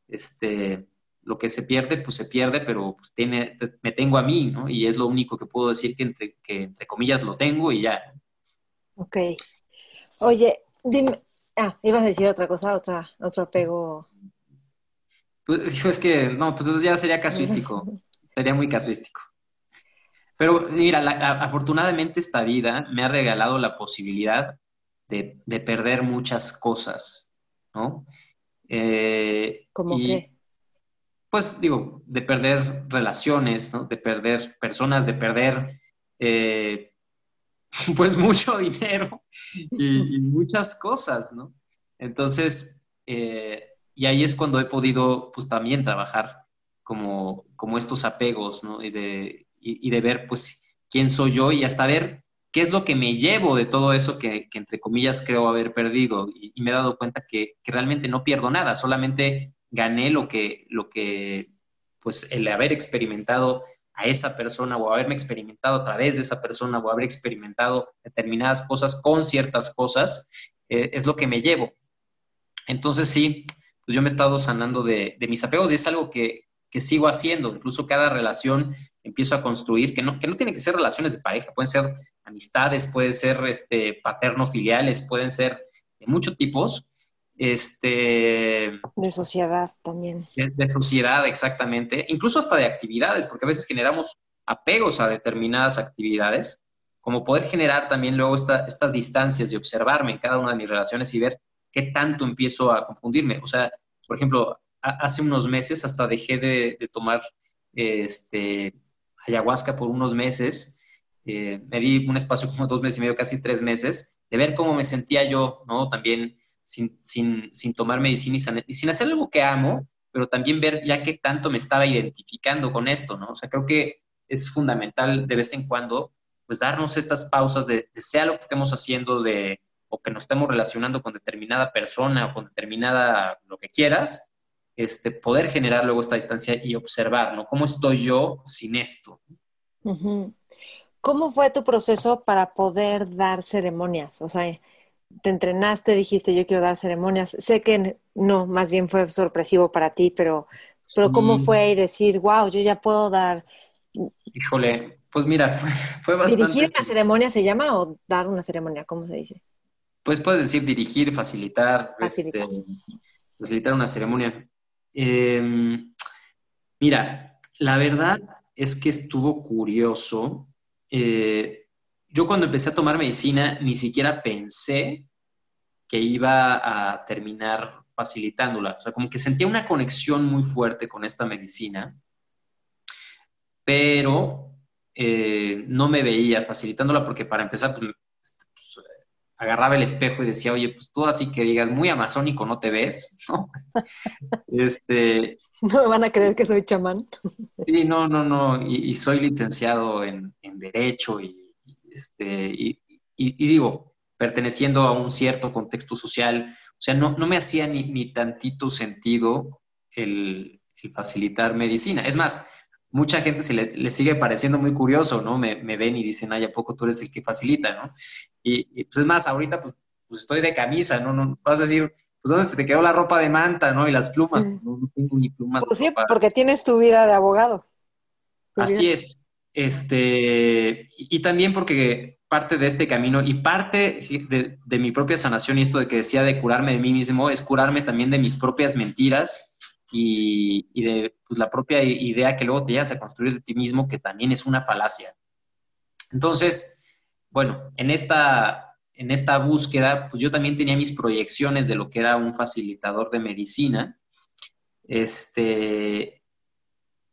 Este, lo que se pierde, pues se pierde, pero pues tiene, me tengo a mí, ¿no? Y es lo único que puedo decir que entre, que entre comillas lo tengo y ya. Ok. Oye, dime, ah, ibas a decir otra cosa, otra, otro apego. Pues es que, no, pues ya sería casuístico, sería muy casuístico. Pero mira, afortunadamente esta vida me ha regalado la posibilidad de, perder muchas cosas, ¿no? Eh, ¿Cómo qué? pues digo, de perder relaciones, ¿no? De perder personas, de perder, eh, pues mucho dinero y, muchas cosas, ¿no? Entonces, eh, y ahí es cuando he podido, pues también trabajar como, como estos apegos, ¿no? Y de, y, de ver, pues, quién soy yo y hasta ver qué es lo que me llevo de todo eso que, entre comillas, creo haber perdido. Y, me he dado cuenta que, que, realmente no pierdo nada, solamente gané lo que, lo que, pues el haber experimentado a esa persona o haberme experimentado a través de esa persona o haber experimentado determinadas cosas con ciertas cosas, eh, es lo que me llevo. Entonces sí, pues yo me he estado sanando de, mis apegos y es algo que, sigo haciendo. Incluso cada relación empiezo a construir, que no, que no tienen que ser relaciones de pareja, pueden ser amistades, pueden ser este, paterno-filiales, pueden ser de muchos tipos, este, de sociedad también. De, sociedad, exactamente. Incluso hasta de actividades, porque a veces generamos apegos a determinadas actividades, como poder generar también luego estas distancias de observarme en cada una de mis relaciones y ver qué tanto empiezo a confundirme. O sea, por ejemplo, hace unos meses hasta dejé de, tomar este, ayahuasca por unos meses. Eh, me di un espacio como dos meses y medio, casi tres meses, de ver cómo me sentía yo, ¿no? También sin, tomar medicina y, sin hacer algo que amo, pero también ver ya qué tanto me estaba identificando con esto, ¿no? O sea, creo que es fundamental de vez en cuando, pues darnos estas pausas de, sea lo que estemos haciendo de, o que nos estemos relacionando con determinada persona o con determinada lo que quieras, este, poder generar luego esta distancia y observar, ¿no? ¿Cómo estoy yo sin esto? ¿Cómo fue tu proceso para poder dar ceremonias? O sea, te entrenaste, dijiste yo quiero dar ceremonias. Sé que no, más bien fue sorpresivo para ti, pero, pero ¿cómo fue y decir, wow, yo ya puedo dar? Híjole, pues mira, fue, bastante... ¿Dirigir la ceremonia se llama o dar una ceremonia? ¿Cómo se dice? Pues puedes decir dirigir, facilitar, facilitar, este, una ceremonia. Em, mira, la verdad es que estuvo curioso. Eh, yo cuando empecé a tomar medicina ni siquiera pensé que iba a terminar facilitándola. O sea, como que sentía una conexión muy fuerte con esta medicina, pero eh, no me veía facilitándola porque para empezar, pues, agarraba el espejo y decía, oye, pues tú así que digas, muy amazónico no te ves, ¿no? este, no me van a creer que soy chamán. sí, no, no, no, y, soy licenciado en, Derecho y, este, y, digo, perteneciendo a un cierto contexto social, o sea, no, me hacía ni, tantito sentido el, el facilitar medicina. Es más, mucha gente se le, sigue pareciendo muy curioso, ¿no? Me, ven y dicen, ay, ¿a poco tú eres el que facilita, ¿no? Y, pues es más, ahorita pues, pues, estoy de camisa, ¿no? no vas a decir, pues ¿dónde se te quedó la ropa de manta, ¿no? Y las plumas, pues, no, tengo ni plumas. Pues sí, porque tienes tu vida de abogado. Así es. Este, y, también porque parte de este camino y parte de, de mi propia sanación y esto de que decía de curarme de mí mismo es curarme también de mis propias mentiras y, de pues, la propia idea que luego te llegas a construir de ti mismo, que también es una falacia. Entonces, bueno, en esta, en esta búsqueda, pues yo también tenía mis proyecciones de lo que era un facilitador de medicina. Este,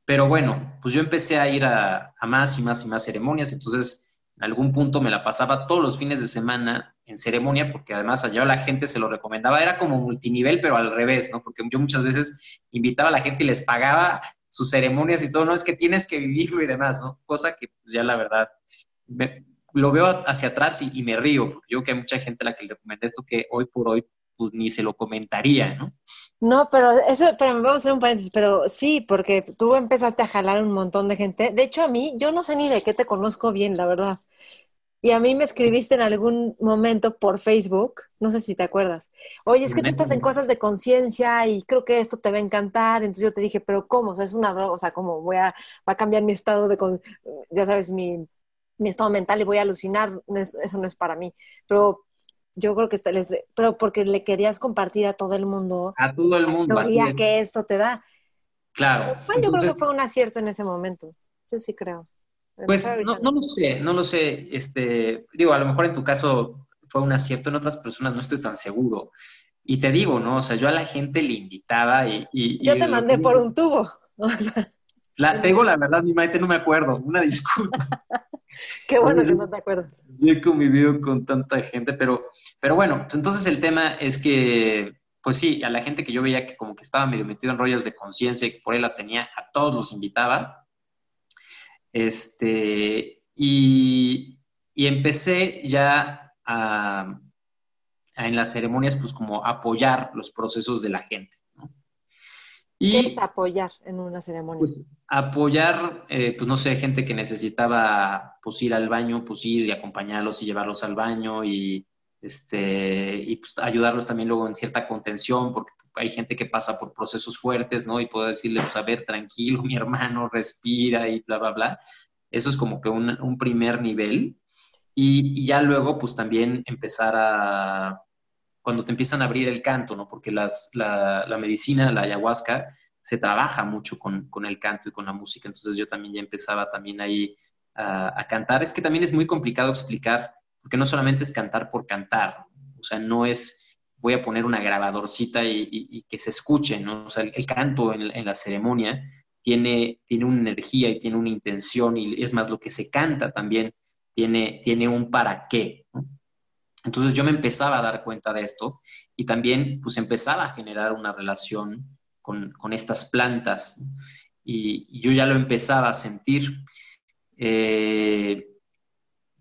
pero bueno, pues yo empecé a ir a, más y más y más ceremonias, entonces en algún punto me la pasaba todos los fines de semana en ceremonia, porque además allá la gente se lo recomendaba, era como multinivel, pero al revés, ¿no? Porque yo muchas veces invitaba a la gente y les pagaba sus ceremonias y todo, no es que tienes que vivirlo y demás, ¿no? Cosa que pues, ya la verdad lo veo hacia atrás y, me río, porque yo creo que hay mucha gente a la que le recomendé esto que hoy por hoy pues ni se lo comentaría, ¿no? No, pero eso, pero vamos a hacer un paréntesis, pero sí, porque tú empezaste a jalar un montón de gente. De hecho, a mí, yo no sé ni de qué te conozco bien, la verdad. Y a mí me escribiste en algún momento por Facebook, no sé si te acuerdas. Oye, es que tú estás en cosas de conciencia y creo que esto te va a encantar. Entonces yo te dije, pero ¿cómo? O sea, es una droga, o sea, ¿cómo voy a, va a cambiar mi estado de, ya sabes, mi, mi estado mental y voy a alucinar? eso no es para mí. Pero yo creo que les, pero porque le querías compartir a todo el mundo. A todo el mundo. La que esto te da. Claro. yo creo que fue un acierto en ese momento. Yo sí creo. Pues no, no, lo sé, no lo sé. Este, digo, a lo mejor en tu caso fue un acierto, en otras personas no estoy tan seguro. Y te digo, ¿no? O sea, yo a la gente le invitaba y... yo te mandé por un tubo. la, tengo la verdad, mi maite no me acuerdo, una disculpa. Qué bueno que no te acuerdas. Yo he convivido con tanta gente, pero, pero bueno, pues entonces el tema es que, pues sí, a la gente que yo veía que como que estaba medio metido en rollos de conciencia y que por ahí la tenía, a todos los invitaba. Este, y, empecé ya a, en las ceremonias, pues como apoyar los procesos de la gente. Y, ¿Qué es apoyar en una ceremonia? Pues, apoyar, eh, pues no sé, gente que necesitaba pues ir al baño, pues ir y acompañarlos y llevarlos al baño y, este, y pues ayudarlos también luego en cierta contención, porque hay gente que pasa por procesos fuertes, ¿no? Y puedo decirle, pues a ver, tranquilo, mi hermano, respira y bla, bla, bla. Eso es como que un, primer nivel. Y, ya luego, pues también empezar a, cuando te empiezan a abrir el canto, ¿no? Porque las, la, la, medicina, la ayahuasca, se trabaja mucho con, el canto y con la música. Entonces yo también ya empezaba también ahí a, a cantar. Es que también es muy complicado explicar, porque no solamente es cantar por cantar, o sea, no es voy a poner una grabadorcita y, que se escuche, ¿no? O sea, el, canto en, la ceremonia tiene, tiene una energía y tiene una intención y es más, lo que se canta también tiene, tiene un para qué. Entonces yo me empezaba a dar cuenta de esto y también pues empezaba a generar una relación con, estas plantas y, yo ya lo empezaba a sentir. Eh,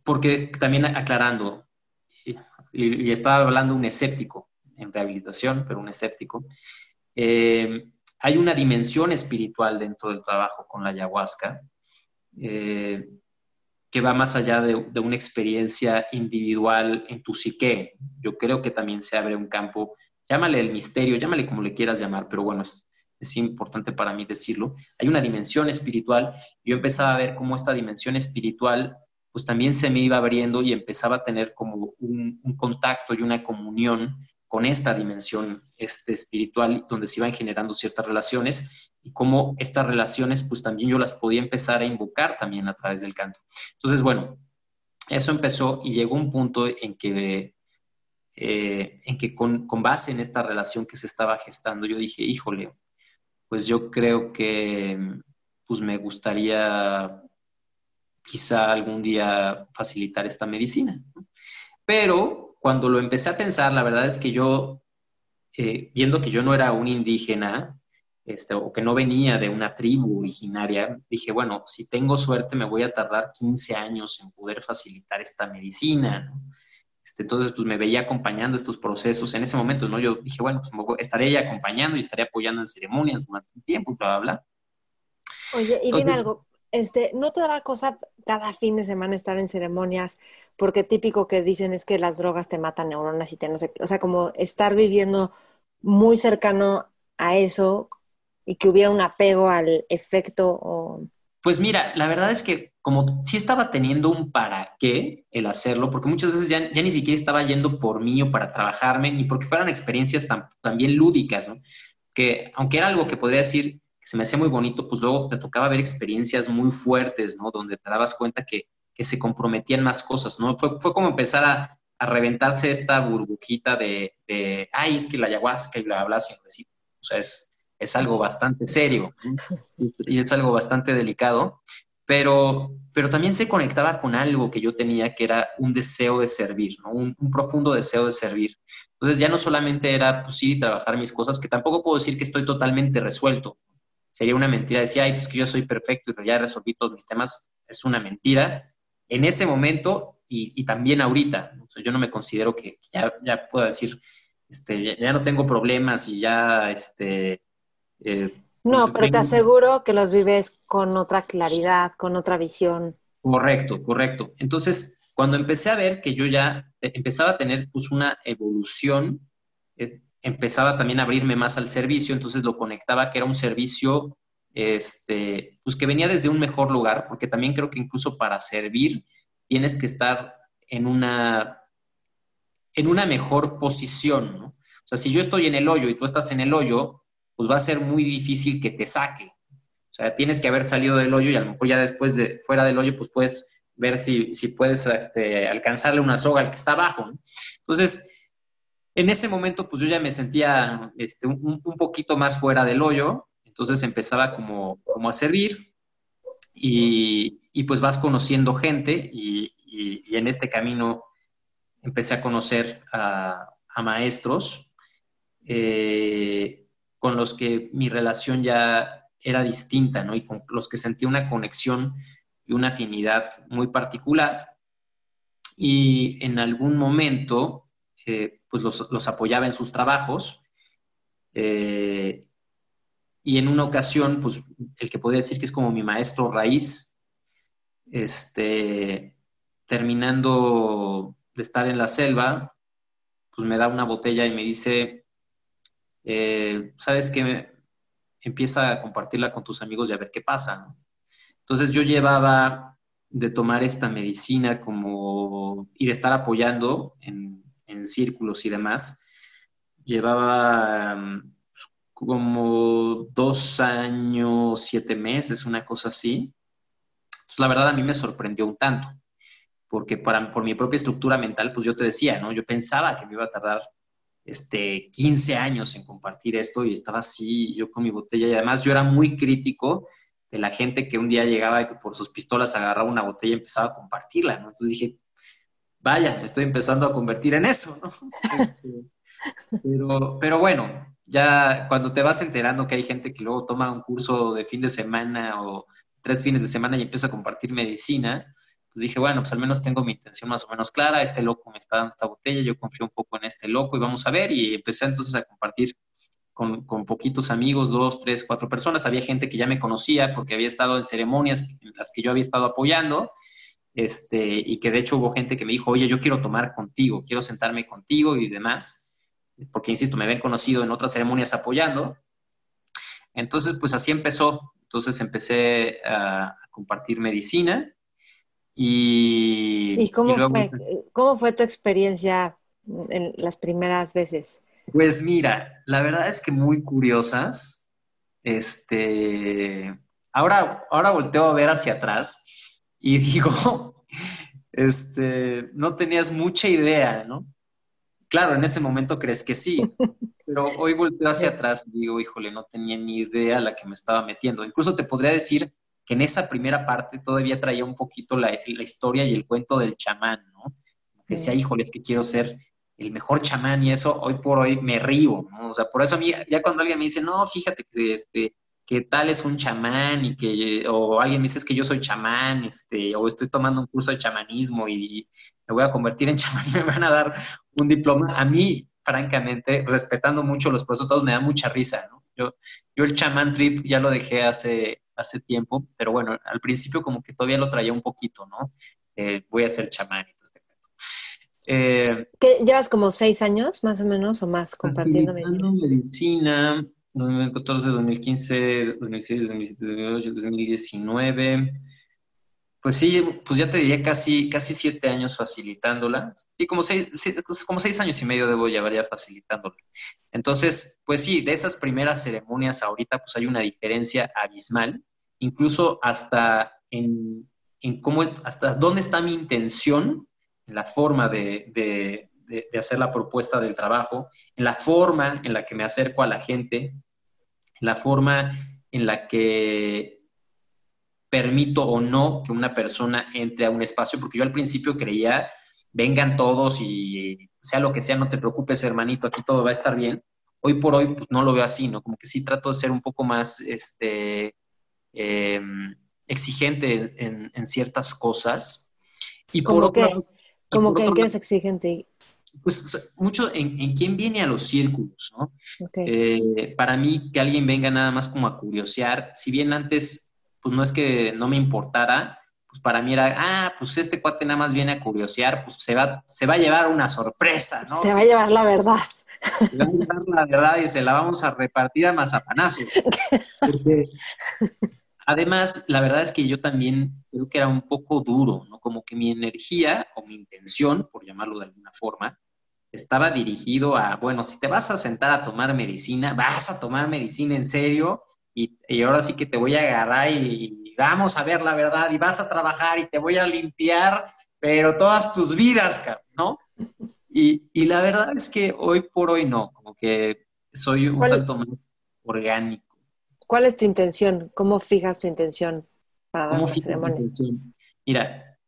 porque también aclarando, y, estaba hablando un escéptico en rehabilitación, pero un escéptico, eh, hay una dimensión espiritual dentro del trabajo con la ayahuasca eh, que va más allá de, una experiencia individual en tu psique. Yo creo que también se abre un campo, llámale el misterio, llámale como le quieras llamar, pero bueno, es, es importante para mí decirlo. Hay una dimensión espiritual. Yo empezaba a ver cómo esta dimensión espiritual pues también se me iba abriendo y empezaba a tener como un, contacto y una comunión con esta dimensión este, espiritual, donde se iban generando ciertas relaciones y cómo estas relaciones, pues también yo las podía empezar a invocar también a través del canto. Entonces, bueno, eso empezó y llegó un punto en que, eh, en que con, con, base en esta relación que se estaba gestando, yo dije, híjole, pues yo creo que pues me gustaría quizá algún día facilitar esta medicina. Pero cuando lo empecé a pensar, la verdad es que yo, eh, viendo que yo no era un indígena, este, o que no venía de una tribu originaria, dije, bueno, si tengo suerte me voy a tardar 15 años en poder facilitar esta medicina. Este, entonces, pues me veía acompañando estos procesos en ese momento, ¿no? Yo dije, bueno, pues estaré ahí acompañando y estaré apoyando en ceremonias durante un tiempo, bla, bla, bla. Oye, y dime algo, este, ¿no te da cosa cada fin de semana estar en ceremonias? Porque típico que dicen es que las drogas te matan neuronas y te no sé, o sea, como estar viviendo muy cercano a eso y que hubiera un apego al efecto. Pues mira, la verdad es que como sí estaba teniendo un para qué el hacerlo, porque muchas veces ya, ya ni siquiera estaba yendo por mí o para trabajarme, ni porque fueran experiencias tan, también lúdicas, ¿no? Que aunque era algo que podría decir, se me hacía muy bonito, pues luego te tocaba ver experiencias muy fuertes, ¿no? Donde te dabas cuenta que, que se comprometían más cosas, ¿no? Fue, fue como empezar a, a, reventarse esta burbujita de, de, ay, es que la ayahuasca y bla, bla, o sea, es, es algo bastante serio y es algo bastante delicado, pero, pero también se conectaba con algo que yo tenía, que era un deseo de servir, ¿no? un, un, profundo deseo de servir. Entonces ya no solamente era, pues sí, trabajar mis cosas, que tampoco puedo decir que estoy totalmente resuelto, sería una mentira decir, ay, pues que yo soy perfecto y ya resolví todos mis temas, es una mentira. En ese momento y, también ahorita, yo no me considero que ya, ya pueda decir, este, ya, no tengo problemas y ya, este... Eh, no, pero te aseguro que los vives con otra claridad, con otra visión. Correcto, correcto. Entonces, cuando empecé a ver que yo ya eh, empezaba a tener pues una evolución, empezaba también a abrirme más al servicio, entonces lo conectaba que era un servicio este, pues que venía desde un mejor lugar, porque también creo que incluso para servir tienes que estar en una, en una mejor posición, ¿no? O sea, si yo estoy en el hoyo y tú estás en el hoyo, pues va a ser muy difícil que te saque. O sea, tienes que haber salido del hoyo y a lo mejor ya después de fuera del hoyo, pues puedes ver si, si puedes este, alcanzarle una soga al que está abajo. ¿no? Entonces, en ese momento, pues yo ya me sentía este, un, poquito más fuera del hoyo, entonces empezaba como, como a servir y, pues vas conociendo gente y, en este camino empecé a conocer a, maestros eh, con los que mi relación ya era distinta, ¿no? Y con los que sentí una conexión y una afinidad muy particular. Y en algún momento pues los, apoyaba en sus trabajos. Eh, y en una ocasión, pues el que podría decir que es como mi maestro raíz, este, terminando de estar en la selva, pues me da una botella y me dice, eh, ¿sabes qué? Empieza a compartirla con tus amigos y a ver qué pasa. Entonces yo llevaba de tomar esta medicina como y de estar apoyando en, en círculos y demás, llevaba como dos años, siete meses, una cosa así. Pues la verdad a mí me sorprendió un tanto, porque para, por mi propia estructura mental, pues yo te decía, ¿no? Yo pensaba que me iba a tardar este, 15 años en compartir esto y estaba así, yo con mi botella, y además yo era muy crítico de la gente que un día llegaba y por sus pistolas agarraba una botella y empezaba a compartirla, ¿no? Entonces dije, vaya, me estoy empezando a convertir en eso, ¿no? Este, pero, pero bueno, ya cuando te vas enterando que hay gente que luego toma un curso de fin de semana o tres fines de semana y empiezo a compartir medicina, pues dije, bueno, pues al menos tengo mi intención más o menos clara, este loco me está dando esta botella, yo confío un poco en este loco y vamos a ver, y empecé entonces a compartir con, con, poquitos amigos, dos, tres, cuatro personas. Había gente que ya me conocía porque había estado en ceremonias en las que yo había estado apoyando, este, y que de hecho hubo gente que me dijo, oye, yo quiero tomar contigo, quiero sentarme contigo y demás, porque, insisto, me habían conocido en otras ceremonias apoyando. Entonces, pues así empezó. Entonces empecé a, compartir medicina y... ¿Y cómo, fue, cómo fue tu experiencia en las primeras veces? Pues mira, la verdad es que muy curiosas. Este, ahora, ahora volteo a ver hacia atrás y digo, este, no tenías mucha idea, ¿no? Claro, en ese momento crees que sí, pero hoy volteo hacia atrás y digo, híjole, no tenía ni idea la que me estaba metiendo. Incluso te podría decir que en esa primera parte todavía traía un poquito la, la historia y el cuento del chamán, ¿no? Que decía, híjole, es que quiero ser el mejor chamán y eso, hoy por hoy me río, ¿no? O sea, por eso a mí, ya cuando alguien me dice, no, fíjate que, este, que tal es un chamán y que, o alguien me dice es que yo soy chamán, este, o estoy tomando un curso de chamanismo y me voy a convertir en chamán me van a dar un diploma, a mí, francamente, respetando mucho los procesos, me da mucha risa, ¿no? Yo, yo el chamán trip ya lo dejé hace, hace tiempo, pero bueno, al principio como que todavía lo traía un poquito, ¿no? Eh, voy a ser chamán eh, ¿Qué, ¿Llevas como seis años más o menos o más compartiendo medicina? medicina 2014, 2015, 2016, 2017, 2018, 2019. Pues sí, pues ya te diría casi, casi siete años facilitándola. Sí, como seis, como seis años y medio debo llevar ya facilitándola. Entonces, pues sí, de esas primeras ceremonias ahorita, pues hay una diferencia abismal, incluso hasta en, en cómo, hasta dónde está mi intención en la forma de, hacer la propuesta del trabajo, en la forma en la que me acerco a la gente, en la forma en la que permito o no que una persona entre a un espacio, porque yo al principio creía, vengan todos y sea lo que sea, no te preocupes, hermanito, aquí todo va a estar bien. Hoy por hoy, pues no lo veo así, ¿no? Como que sí trato de ser un poco más este, em, exigente en, ciertas cosas. Y por otro como que eres exigente. Pues mucho en, quién viene a los círculos, ¿no? Eh, para mí, que alguien venga nada más como a curiosear, si bien antes, pues no es que no me importara, pues para mí era, ah, pues este cuate nada más viene a curiosear, pues se va, se va a llevar una sorpresa, ¿no? Se va a llevar la verdad. Se va a llevar la verdad y se la vamos a repartir a mazapanazos. Porque Además, la verdad es que yo también creo que era un poco duro, ¿no? Como que mi energía o mi intención, por llamarlo de alguna forma, estaba dirigido a, bueno, si te vas a sentar a tomar medicina, vas a tomar medicina en serio y, ahora sí que te voy a agarrar y, vamos a ver la verdad y vas a trabajar y te voy a limpiar, pero todas tus vidas, ¿no? Y, y la verdad es que hoy por hoy no, como que soy un tanto más orgánico. ¿Cuál es tu intención? ¿Cómo fijas tu intención para dar la ceremonia? Mira,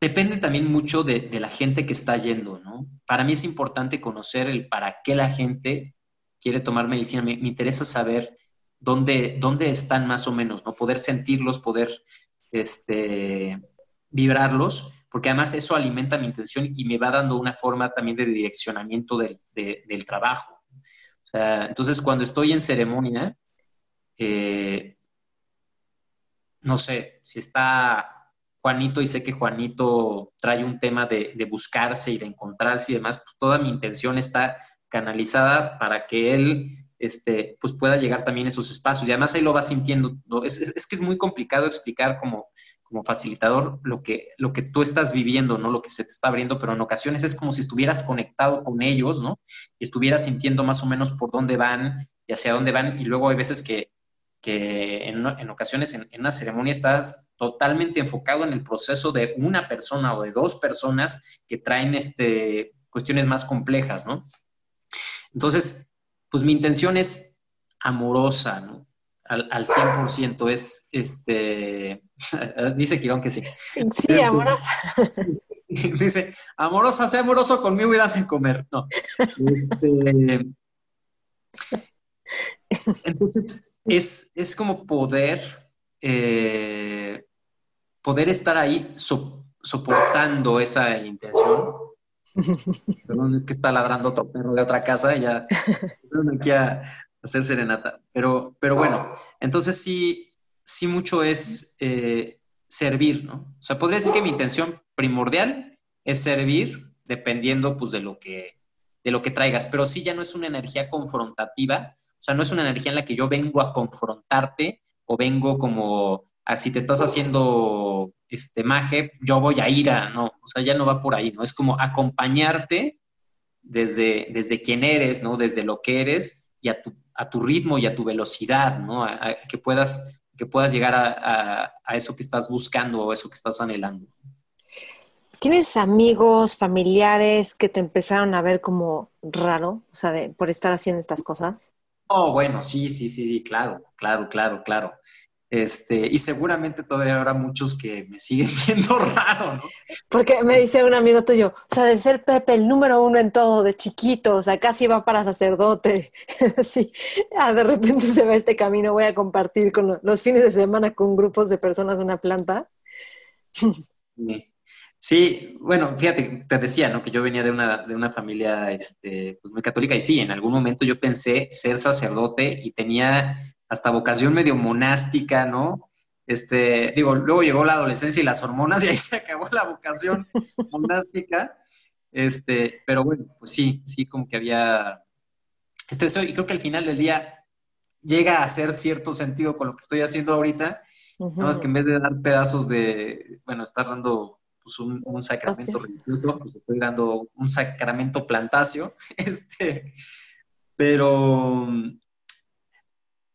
depende también mucho de, la gente que está yendo, ¿no? Para mí es importante conocer el para qué la gente quiere tomar medicina. Me, interesa saber dónde, dónde están más o menos, ¿no? Poder sentirlos, poder este, vibrarlos, porque además eso alimenta mi intención y me va dando una forma también de direccionamiento del, del trabajo. Entonces, cuando estoy en ceremonia, eh, no sé, si está Juanito y sé que Juanito trae un tema de, buscarse y de encontrarse y demás, pues toda mi intención está canalizada para que él este, pues pueda llegar también a esos espacios. Y además ahí lo va sintiendo. Es, que es muy complicado explicar como, como facilitador lo que, lo que tú estás viviendo, ¿no? Lo que se te está abriendo, pero en ocasiones es como si estuvieras conectado con ellos, ¿no? Y estuvieras sintiendo más o menos por dónde van y hacia dónde van. Y luego hay veces que que en, ocasiones en, una ceremonia estás totalmente enfocado en el proceso de una persona o de dos personas que traen este, cuestiones más complejas, ¿no? Entonces, pues mi intención es amorosa, ¿no? Al, al 100% es, este, dice Quirón que sí. Sí, amorosa. Dice, amorosa, sé amoroso conmigo y dame comer. No. Este, entonces, es, es como poder eh, poder estar ahí soportando esa intención. Perdón, que está ladrando otro perro de otra casa, ya no aquí a hacer serenata. Pero, pero bueno, entonces sí, sí mucho es eh, servir, ¿no? O sea, podría decir que mi intención primordial es servir dependiendo pues de lo que de lo que traigas, pero sí ya no es una energía confrontativa, o sea, no es una energía en la que yo vengo a confrontarte o vengo como a si te estás haciendo este maje, yo voy a ir a, no, o sea, ya no va por ahí, ¿no? Es como acompañarte desde, desde quién eres, ¿no? Desde lo que eres y a tu, a tu ritmo y a tu velocidad, ¿no? A, que, puedas, que puedas llegar a, a eso que estás buscando o eso que estás anhelando. ¿Tienes amigos, familiares que te empezaron a ver como raro, o sea, de, por estar haciendo estas cosas? Oh, bueno, sí, sí, sí, claro, claro, claro, claro. Este, y seguramente todavía habrá muchos que me siguen viendo raro, ¿no? Porque me dice un amigo tuyo, o sea, de ser Pepe el número uno en todo, de chiquito, o sea, casi va para sacerdote. sí, ah, de repente se va este camino, voy a compartir con los fines de semana con grupos de personas una planta. sí. Sí, bueno, fíjate, te decía, ¿no? Que yo venía de una, de una familia este, pues muy católica y sí, en algún momento yo pensé ser sacerdote y tenía hasta vocación medio monástica, ¿no? Este, digo, luego llegó la adolescencia y las hormonas y ahí se acabó la vocación monástica. Este, pero bueno, pues sí, sí, como que había este, y creo que al final del día llega a hacer cierto sentido con lo que estoy haciendo ahorita. Nada más que en vez de dar pedazos de, bueno, estar dando pues, un, sacramento religioso, pues estoy dando un sacramento plantacio, este, pero,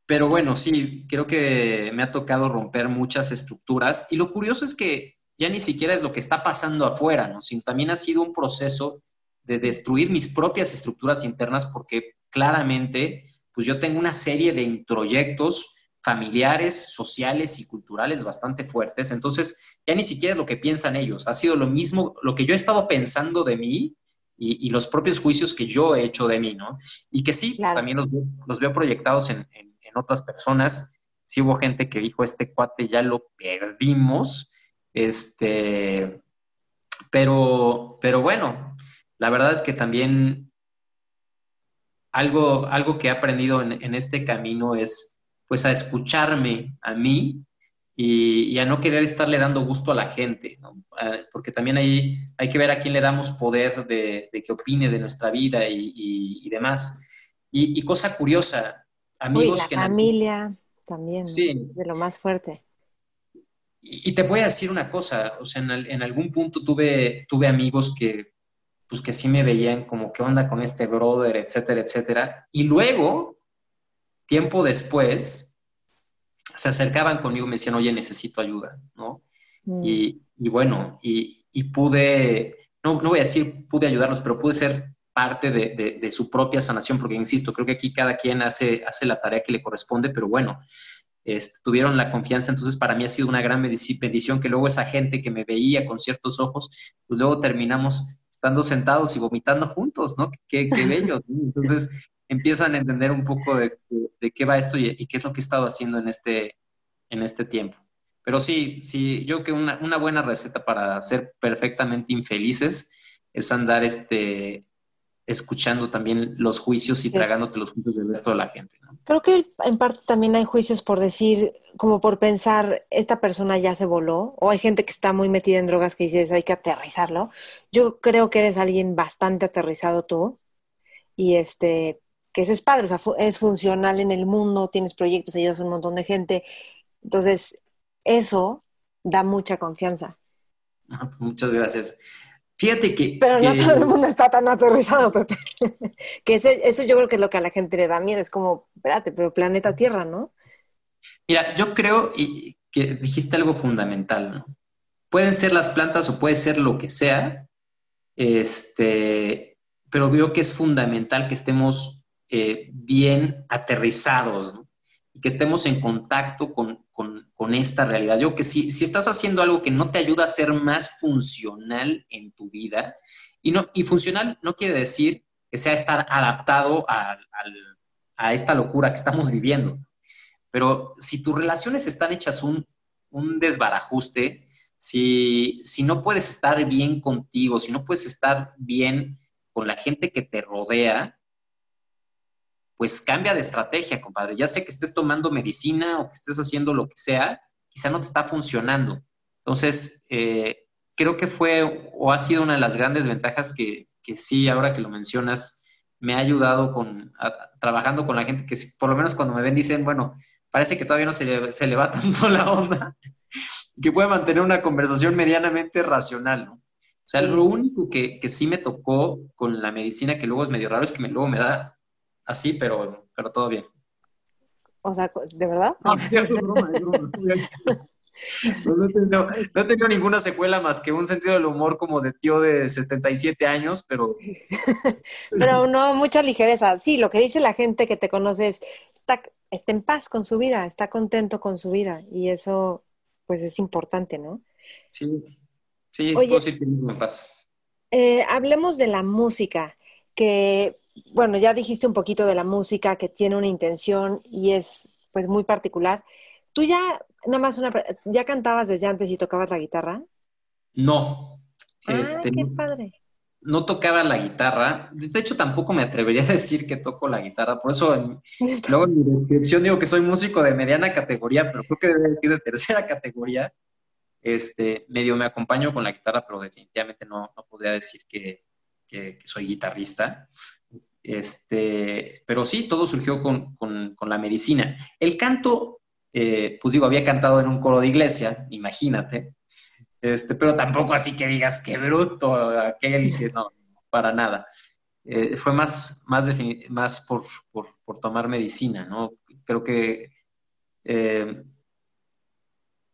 pero bueno, sí, creo que me ha tocado romper muchas estructuras y lo curioso es que ya ni siquiera es lo que está pasando afuera, ¿no? sino también ha sido un proceso de destruir mis propias estructuras internas porque claramente, pues yo tengo una serie de introyectos familiares, sociales y culturales bastante fuertes. Entonces, ya ni siquiera es lo que piensan ellos. Ha sido lo mismo, lo que yo he estado pensando de mí y, los propios juicios que yo he hecho de mí, ¿no? Y que sí, también los, veo proyectados en, otras personas. Sí hubo gente que dijo, este cuate ya lo perdimos. Este, pero, pero bueno, la verdad es que también algo, algo que he aprendido en este camino es pues a escucharme a mí y, a no querer estarle dando gusto a la gente, porque también hay, hay que ver a quién le damos poder de, que opine de nuestra vida y, demás. Y, cosa curiosa, amigos Uy, la familia también, de lo más fuerte. Y, te voy a decir una cosa, o sea, en, algún punto tuve, tuve amigos que, pues que sí me veían como qué onda con este brother, etcétera, etcétera. Y luego tiempo después, se acercaban conmigo y me decían, oye, necesito ayuda, ¿no? Mm. Y, bueno, y, pude, no, no, voy a decir pude ayudarlos, pero pude ser parte de, su propia sanación, porque insisto, creo que aquí cada quien hace, la tarea que le corresponde, pero bueno, tuvieron la confianza, entonces para mí ha sido una gran bendición que luego esa gente que me veía con ciertos ojos, pues luego terminamos estando sentados y vomitando juntos, ¿no? Qué, qué bello. Entonces, empiezan a entender un poco de, qué va esto y, qué es lo que he estado haciendo en este, en este tiempo. Pero sí, sí, yo creo que una, buena receta para ser perfectamente infelices es andar este, escuchando también los juicios y tragándote los juicios del resto de la gente. Creo que en parte también hay juicios por decir, como por pensar, esta persona ya se voló, o hay gente que está muy metida en drogas que dices, hay que aterrizarlo. Yo creo que eres alguien bastante aterrizado tú, y este, que eso es padre, o sea, es funcional en el mundo, tienes proyectos, ayudas a un montón de gente. Entonces, eso da mucha confianza. Ah, pues muchas gracias. Fíjate que... Pero no todo el mundo está tan aterrizado, Pepe. que eso yo creo que es lo que a la gente le da miedo. Es como, espérate, pero planeta Tierra, ¿no? Mira, yo creo y que dijiste algo fundamental, ¿no? Pueden ser las plantas o puede ser lo que sea, este, pero creo que es fundamental que estemos eh, bien aterrizados y que estemos en contacto con, esta realidad. Yo que si, si estás haciendo algo que no te ayuda a ser más funcional en tu vida, y, no, y funcional no quiere decir que sea estar adaptado a, esta locura que estamos viviendo, pero si tus relaciones están hechas un, un desbarajuste, si, si no puedes estar bien contigo, si no puedes estar bien con la gente que te rodea, pues cambia de estrategia, compadre. Ya sé que estés tomando medicina o que estés haciendo lo que sea, quizá no te está funcionando. Entonces, eh, creo que fue o ha sido una de las grandes ventajas que, que sí, ahora que lo mencionas, me ha ayudado con, trabajando con la gente que por lo menos cuando me ven dicen, bueno, parece que todavía no se le, se le va tanto la onda, que puede mantener una conversación medianamente racional, ¿no? O sea, lo único que, que, sí me tocó con la medicina, que luego es medio raro, es que me, luego me da así, pero, pero todo bien. O sea, ¿de verdad? No, es broma, es broma. No, tengo, ninguna secuela más que un sentido del humor como de tío de 77 años, pero... pero no, mucha ligereza. Sí, lo que dice la gente que te conoce es, está, está en paz con su vida, está contento con su vida y eso pues es importante, ¿no? Sí, sí, Oye, en paz. Eh, hablemos de la música, que, bueno, ya dijiste un poquito de la música, que tiene una intención y es pues muy particular. Tú ya Nada más una. ¿Ya cantabas desde antes y tocabas la guitarra? No. Ah, este, qué padre. No tocaba la guitarra. De hecho, tampoco me atrevería a decir que toco la guitarra. Por eso, luego en mi descripción digo que soy músico de mediana categoría, pero creo que debe decir de tercera categoría. Este, medio me acompaño con la guitarra, pero definitivamente no, no podría decir que, que, soy guitarrista. Este, pero sí, todo surgió con, con, con la medicina. El canto eh, pues digo, había cantado en un coro de iglesia, imagínate, este, pero tampoco así que digas qué bruto aquel, que no, para nada. Eh, fue más, más, más por, por, tomar medicina, ¿no? Creo que, eh,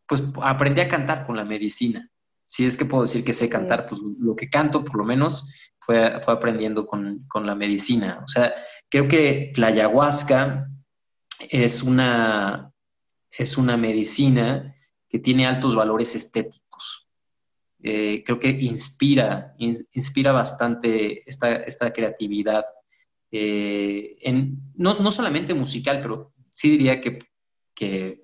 pues aprendí a cantar con la medicina. Si es que puedo decir que sé cantar, pues lo que canto, por lo menos, fue, fue aprendiendo con, con la medicina. O sea, creo que la ayahuasca es una, es una medicina que tiene altos valores estéticos. Eh, creo que inspira, inspira bastante esta, creatividad, eh, en, no, solamente musical, pero sí diría que, que,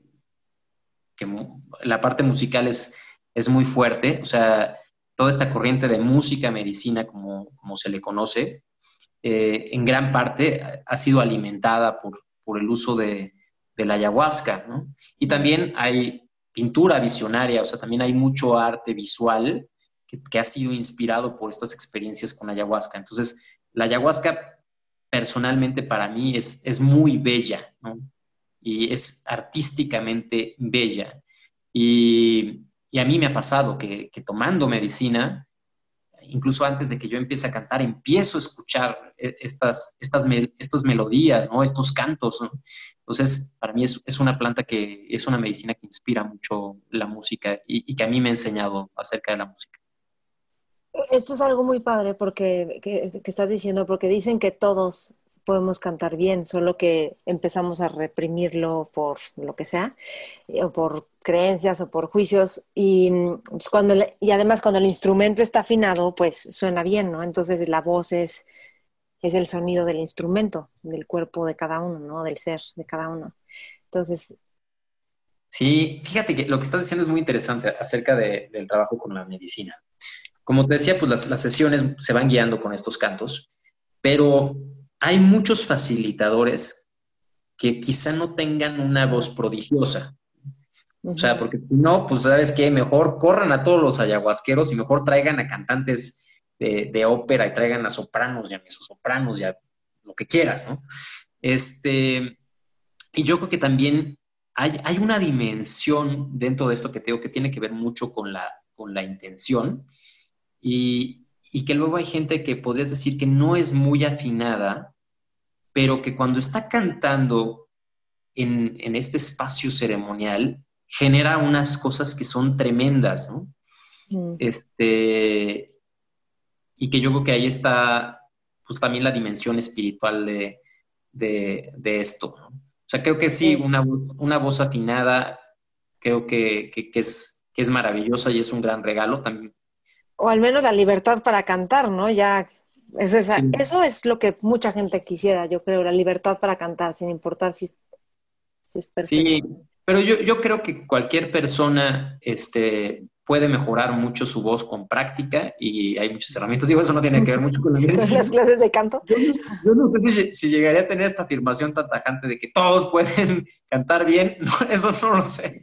la parte musical es, es, muy fuerte, o sea, toda esta corriente de música, medicina, como, como se le conoce, eh, en gran parte ha sido alimentada por, por el uso de, de la ayahuasca, ¿no? Y también hay pintura visionaria, o sea, también hay mucho arte visual que, ha sido inspirado por estas experiencias con ayahuasca. Entonces, la ayahuasca personalmente para mí es, es muy bella, ¿no? Y es artísticamente bella. Y, a mí me ha pasado que, tomando medicina, incluso antes de que yo empiece a cantar, empiezo a escuchar eh, estas, estas, melodías, ¿no? Estos cantos, Entonces, para mí es, una planta que es una medicina que inspira mucho la música y, que a mí me ha enseñado acerca de la música. Esto es algo muy padre porque que, que estás diciendo, porque dicen que todos podemos cantar bien, solo que empezamos a reprimirlo por lo que sea, eh, o por creencias o por juicios, y, mm, pues, cuando, y además cuando el instrumento está afinado, pues suena bien, ¿no? Entonces la voz es, es el sonido del instrumento, del cuerpo de cada uno, ¿no? Del ser de cada uno. Entonces... Sí, fíjate que lo que estás diciendo es muy interesante acerca del trabajo con la medicina. Como te decía, pues las, las sesiones se van guiando con estos cantos, pero hay muchos facilitadores que quizá no tengan una voz prodigiosa. O sea, porque si no, pues sabes qué, mejor corran a todos los ayahuasqueros y mejor traigan a cantantes de, ópera y traigan a sopranos y a sopranos y a lo que quieras, ¿no? Este, y yo creo que también hay, hay, una dimensión dentro de esto que tengo que tiene que ver mucho con la, con la intención y, y que luego hay gente que podrías decir que no es muy afinada, pero que cuando está cantando en, este espacio ceremonial, genera unas cosas que son tremendas, ¿no? Mm. Este, y que yo creo que ahí está pues también la dimensión espiritual de, esto. ¿no? O sea, creo que sí, Una, voz, una voz afinada, creo que, es, que es maravillosa y es un gran regalo. También o al menos la libertad para cantar, ¿no? Ya, eso es, eso es lo que mucha gente quisiera, yo creo, la libertad para cantar, sin importar si, Sí, es perfecto. Sí, pero yo, yo creo que cualquier persona este, puede mejorar mucho su voz con práctica y hay muchas herramientas. Digo, eso no tiene que ver mucho con, la ¿Con las clases de canto. Yo, no sé si, si, llegaría a tener esta afirmación tan tajante de que todos pueden cantar bien. eso no lo sé.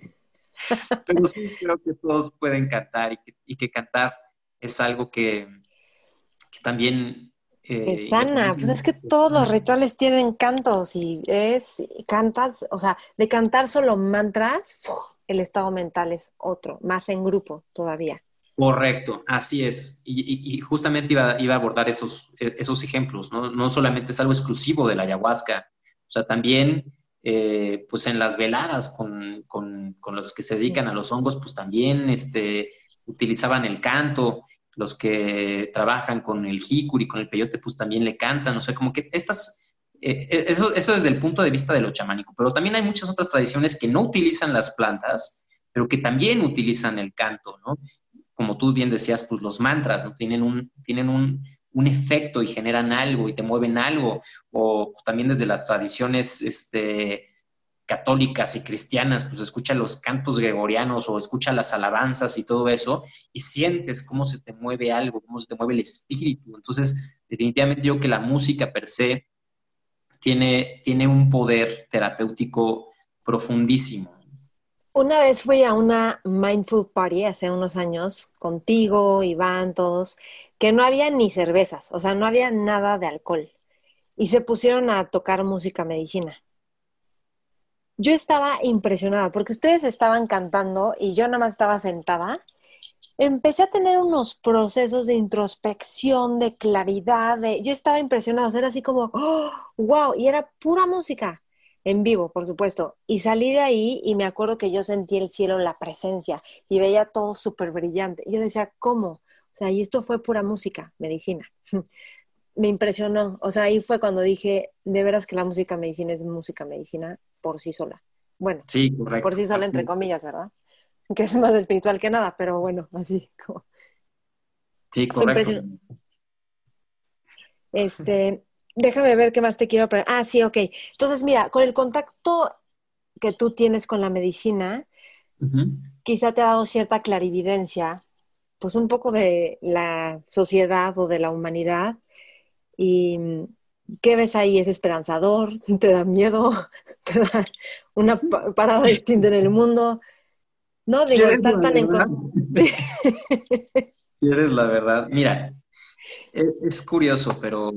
Pero sí creo que todos pueden cantar y que, y que cantar es algo que, que también eh, sana, pues es que todos los rituales tienen cantos y es, cantas, o sea, de cantar solo mantras, el estado mental es otro, más en grupo todavía. Correcto, así es. Y, justamente iba, a abordar esos, e, esos ejemplos, ¿no? No solamente es algo exclusivo de la ayahuasca, o sea, también, eh, pues en las veladas con, con, los que se dedican a los hongos, pues también este, utilizaban el canto los que trabajan con el jicuri, con el peyote, pues también le cantan, o sea, como que estas, eh, eh, eso, eso desde el punto de vista de lo chamánico, pero también hay muchas otras tradiciones que no utilizan las plantas, pero que también utilizan el canto, ¿no? Como tú bien decías, pues los mantras, ¿no? Tienen un, tienen un, un efecto y generan algo y te mueven algo, o también desde las tradiciones, este, católicas y cristianas, pues escucha los cantos gregorianos o escucha las alabanzas y todo eso, y sientes cómo se te mueve algo, cómo se te mueve el espíritu. Entonces, definitivamente yo que la música per se tiene, tiene un poder terapéutico profundísimo. Una vez fui a una mindful party hace unos años, contigo, Iván, todos, que no había ni cervezas, o sea, no había nada de alcohol. Y se pusieron a tocar música medicina yo estaba impresionada porque ustedes estaban cantando y yo nada más estaba sentada. Empecé a tener unos procesos de introspección, de claridad, yo estaba impresionada, era así como, wow, y era pura música, en vivo, por supuesto. Y salí de ahí y me acuerdo que yo sentí el cielo, la presencia, y veía todo súper brillante. Yo decía, ¿cómo? O sea, y esto fue pura música, medicina. me impresionó. O sea, ahí fue cuando dije, de veras que la música medicina es música medicina por sí sola. Bueno, sí, correcto. por sí sola, entre comillas, ¿verdad? Que es más espiritual que nada, pero bueno, así como. Sí, correcto. Este, déjame ver qué más te quiero preguntar. Ah, sí, ok. Entonces, mira, con el contacto que tú tienes con la medicina, quizá te ha dado cierta clarividencia, pues un poco de la sociedad o de la humanidad. Y ¿qué ves ahí? ¿Es esperanzador? ¿Te da miedo? una parada distinta en el mundo. No, digo, estar tan en... ¿Quieres la verdad? Mira, e, es, curioso, pero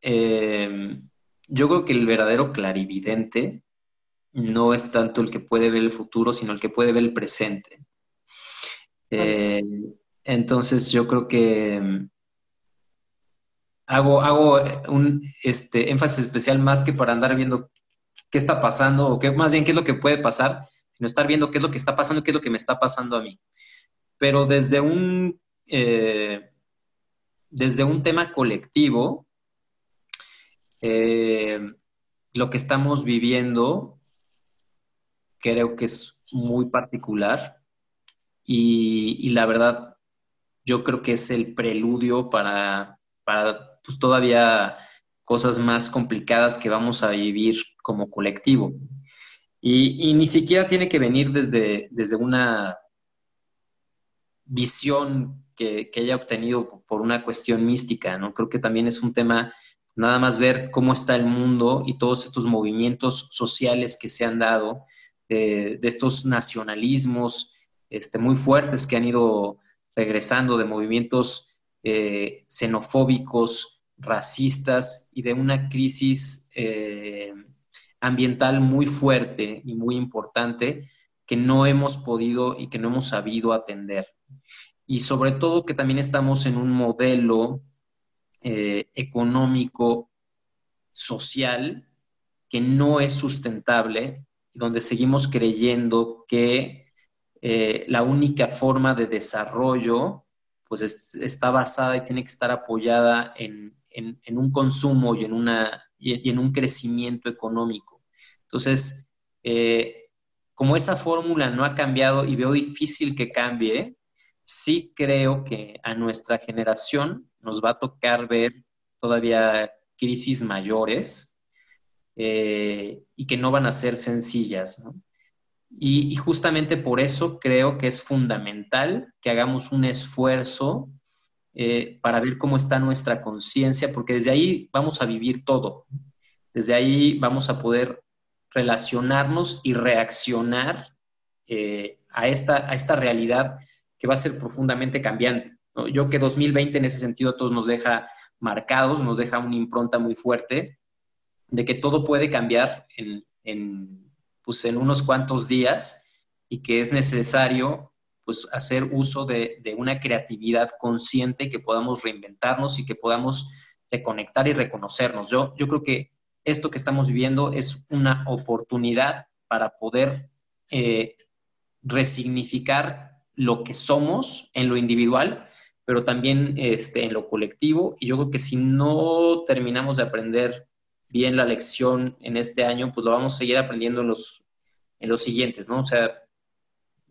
em, yo creo que el verdadero clarividente no es tanto el que puede ver el futuro, sino el que puede ver el presente. Eh, entonces yo creo que em, hago, hago un este, énfasis especial más que para andar viendo qué está pasando, o qué, más bien qué es lo que puede pasar, sino estar viendo qué es lo que está pasando, qué es lo que me está pasando a mí. Pero desde un, eh, desde un tema colectivo, eh, lo que estamos viviendo creo que es muy particular y, la verdad yo creo que es el preludio para, para pues, todavía cosas más complicadas que vamos a vivir como colectivo. Y, ni siquiera tiene que venir desde, desde una visión que, que, haya obtenido por una cuestión mística, ¿no? Creo que también es un tema, nada más ver cómo está el mundo y todos estos movimientos sociales que se han dado, de, estos nacionalismos este, muy fuertes que han ido regresando, de movimientos eh, xenofóbicos, racistas y de una crisis eh, ambiental muy fuerte y muy importante que no hemos podido y que no hemos sabido atender. Y sobre todo que también estamos en un modelo eh, económico, social, que no es sustentable, donde seguimos creyendo que eh, la única forma de desarrollo pues está basada y tiene que estar apoyada en, en, un consumo y en, una, y, en un crecimiento económico. Entonces, eh, como esa fórmula no ha cambiado y veo difícil que cambie, sí creo que a nuestra generación nos va a tocar ver todavía crisis mayores eh, y que no van a ser sencillas. Y, justamente por eso creo que es fundamental que hagamos un esfuerzo eh, para ver cómo está nuestra conciencia, porque desde ahí vamos a vivir todo. Desde ahí vamos a poder relacionarnos y reaccionar eh, a, esta, a esta realidad que va a ser profundamente cambiante. Yo que 2020 en ese sentido todos nos deja marcados, nos deja una impronta muy fuerte de que todo puede cambiar en, en, pues, en unos cuantos días y que es necesario pues, hacer uso de, de, una creatividad consciente que podamos reinventarnos y que podamos reconectar y reconocernos. Yo, yo creo que esto que estamos viviendo es una oportunidad para poder eh, resignificar lo que somos en lo individual, pero también este, en lo colectivo. Y yo creo que si no terminamos de aprender bien la lección en este año, pues lo vamos a seguir aprendiendo en los, en los siguientes, ¿no? O sea,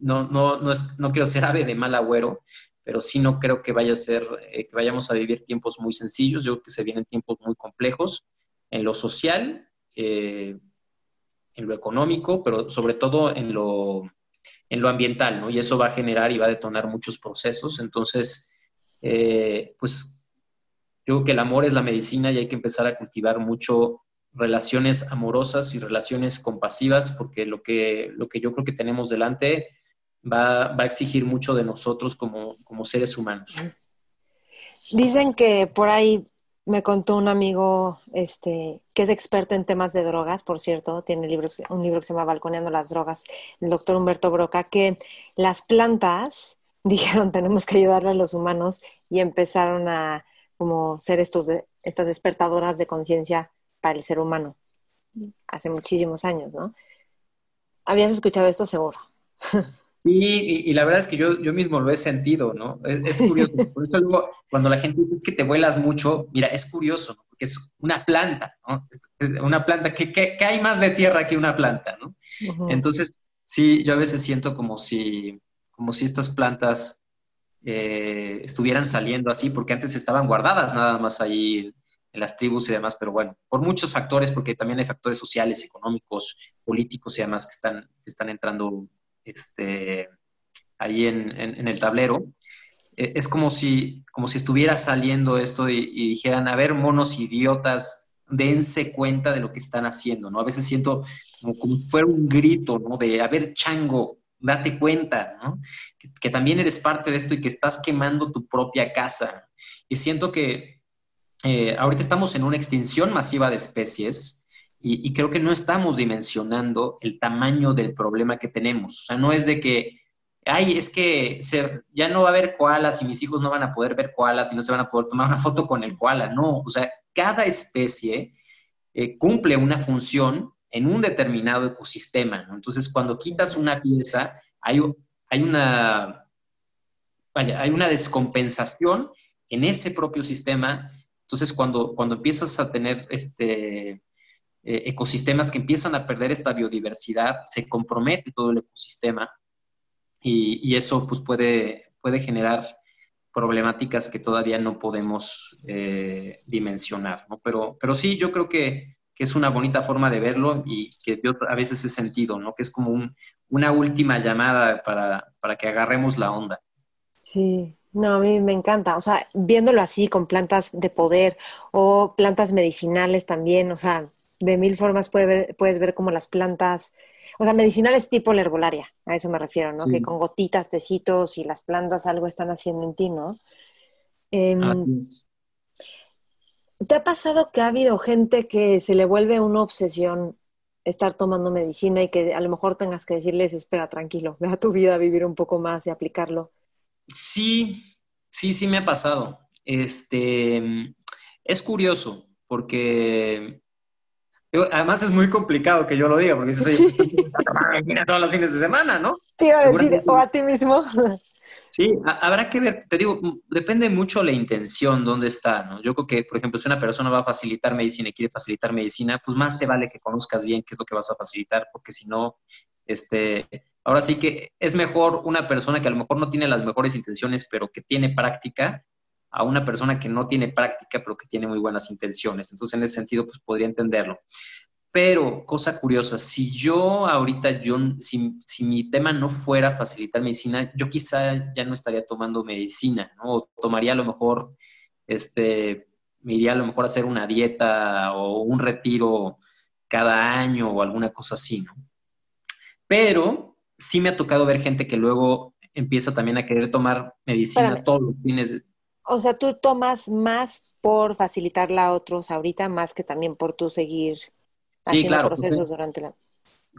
no, no, no, es, no quiero ser ave de mal agüero, pero sí no creo que vaya a ser, eh, que vayamos a vivir tiempos muy sencillos. Yo creo que se vienen tiempos muy complejos en lo social, eh, en lo económico, pero sobre todo en lo, en lo ambiental, ¿no? Y eso va a generar y va a detonar muchos procesos. Entonces, eh, pues yo creo que el amor es la medicina y hay que empezar a cultivar mucho relaciones amorosas y relaciones compasivas, porque lo que, lo que yo creo que tenemos delante va, va a exigir mucho de nosotros como, como seres humanos. Dicen que por ahí me contó un amigo este, que es experto en temas de drogas, por cierto, tiene libros, un libro que se llama Balconeando las drogas, el doctor Humberto Broca, que las plantas dijeron tenemos que ayudarle a los humanos y empezaron a como ser estos estas despertadoras de conciencia para el ser humano hace muchísimos años, ¿no? ¿Habías escuchado esto seguro? Sí, y, la verdad es que yo, yo mismo lo he sentido, ¿no? Es, curioso. Por eso luego, cuando la gente dice que te vuelas mucho, mira, es curioso, ¿no? porque es una planta, ¿no? Una planta, que, que, hay más de tierra que una planta, ¿no? Entonces, sí, yo a veces siento como si, como si estas plantas eh, estuvieran saliendo así, porque antes estaban guardadas nada más ahí en las tribus y demás, pero bueno, por muchos factores, porque también hay factores sociales, económicos, políticos y demás que están, que están entrando este, ahí en, el tablero, eh, es como si, como si estuviera saliendo esto y, dijeran, a ver, monos idiotas, dense cuenta de lo que están haciendo, ¿no? A veces siento como, como si fuera un grito, ¿no? De, a ver, chango, date cuenta, ¿no? Que, también eres parte de esto y que estás quemando tu propia casa. Y siento que eh, ahorita estamos en una extinción masiva de especies, y, creo que no estamos dimensionando el tamaño del problema que tenemos. O sea, no es de que, ay, es que ya no va a haber koalas y mis hijos no van a poder ver koalas y no se van a poder tomar una foto con el koala. No, o sea, cada especie eh, cumple una función en un determinado ecosistema. Entonces, cuando quitas una pieza, hay, hay una, hay una descompensación en ese propio sistema. Entonces, cuando, cuando empiezas a tener este, eh, ecosistemas que empiezan a perder esta biodiversidad, se compromete todo el ecosistema y, eso pues puede, puede generar problemáticas que todavía no podemos eh, dimensionar, ¿no? Pero, pero sí, yo creo que, que, es una bonita forma de verlo y que a veces he sentido, ¿no? Que es como un, una última llamada para, para que agarremos la onda. Sí, no, a mí me encanta, o sea, viéndolo así con plantas de poder o plantas medicinales también, o sea, de mil formas puedes ver como las plantas, o sea, medicinales tipo la herbolaria, a eso me refiero, ¿no? Que con gotitas, tecitos y las plantas algo están haciendo en ti, ¿no? Em, ¿Te ha pasado que ha habido gente que se le vuelve una obsesión estar tomando medicina y que a lo mejor tengas que decirles, espera, tranquilo, ve a tu vida a vivir un poco más y aplicarlo? Sí, sí, sí me ha pasado. Este, es curioso porque Además es muy complicado que yo lo diga, porque dices, oye, pues todos los fines de semana, ¿no? Te iba a decir, o a ti mismo. Sí, habrá que ver, te digo, depende mucho la intención, dónde está, ¿no? Yo creo que, por ejemplo, si una persona va a facilitar medicina y quiere facilitar medicina, pues más te vale que conozcas bien qué es lo que vas a facilitar, porque si no, este, ahora sí que es mejor una persona que a lo mejor no tiene las mejores intenciones, pero que tiene práctica, a una persona que no tiene práctica, pero que tiene muy buenas intenciones. Entonces, en ese sentido, pues podría entenderlo. Pero, cosa curiosa, si yo ahorita, yo, si, si, mi tema no fuera facilitar medicina, yo quizá ya no estaría tomando medicina, ¿no? O tomaría a lo mejor, este, me iría a lo mejor a hacer una dieta o un retiro cada año o alguna cosa así, ¿no? Pero sí me ha tocado ver gente que luego empieza también a querer tomar medicina todos los fines. O sea, tú tomas más por facilitarla a otros ahorita, más que también por tú seguir haciendo claro, procesos durante la...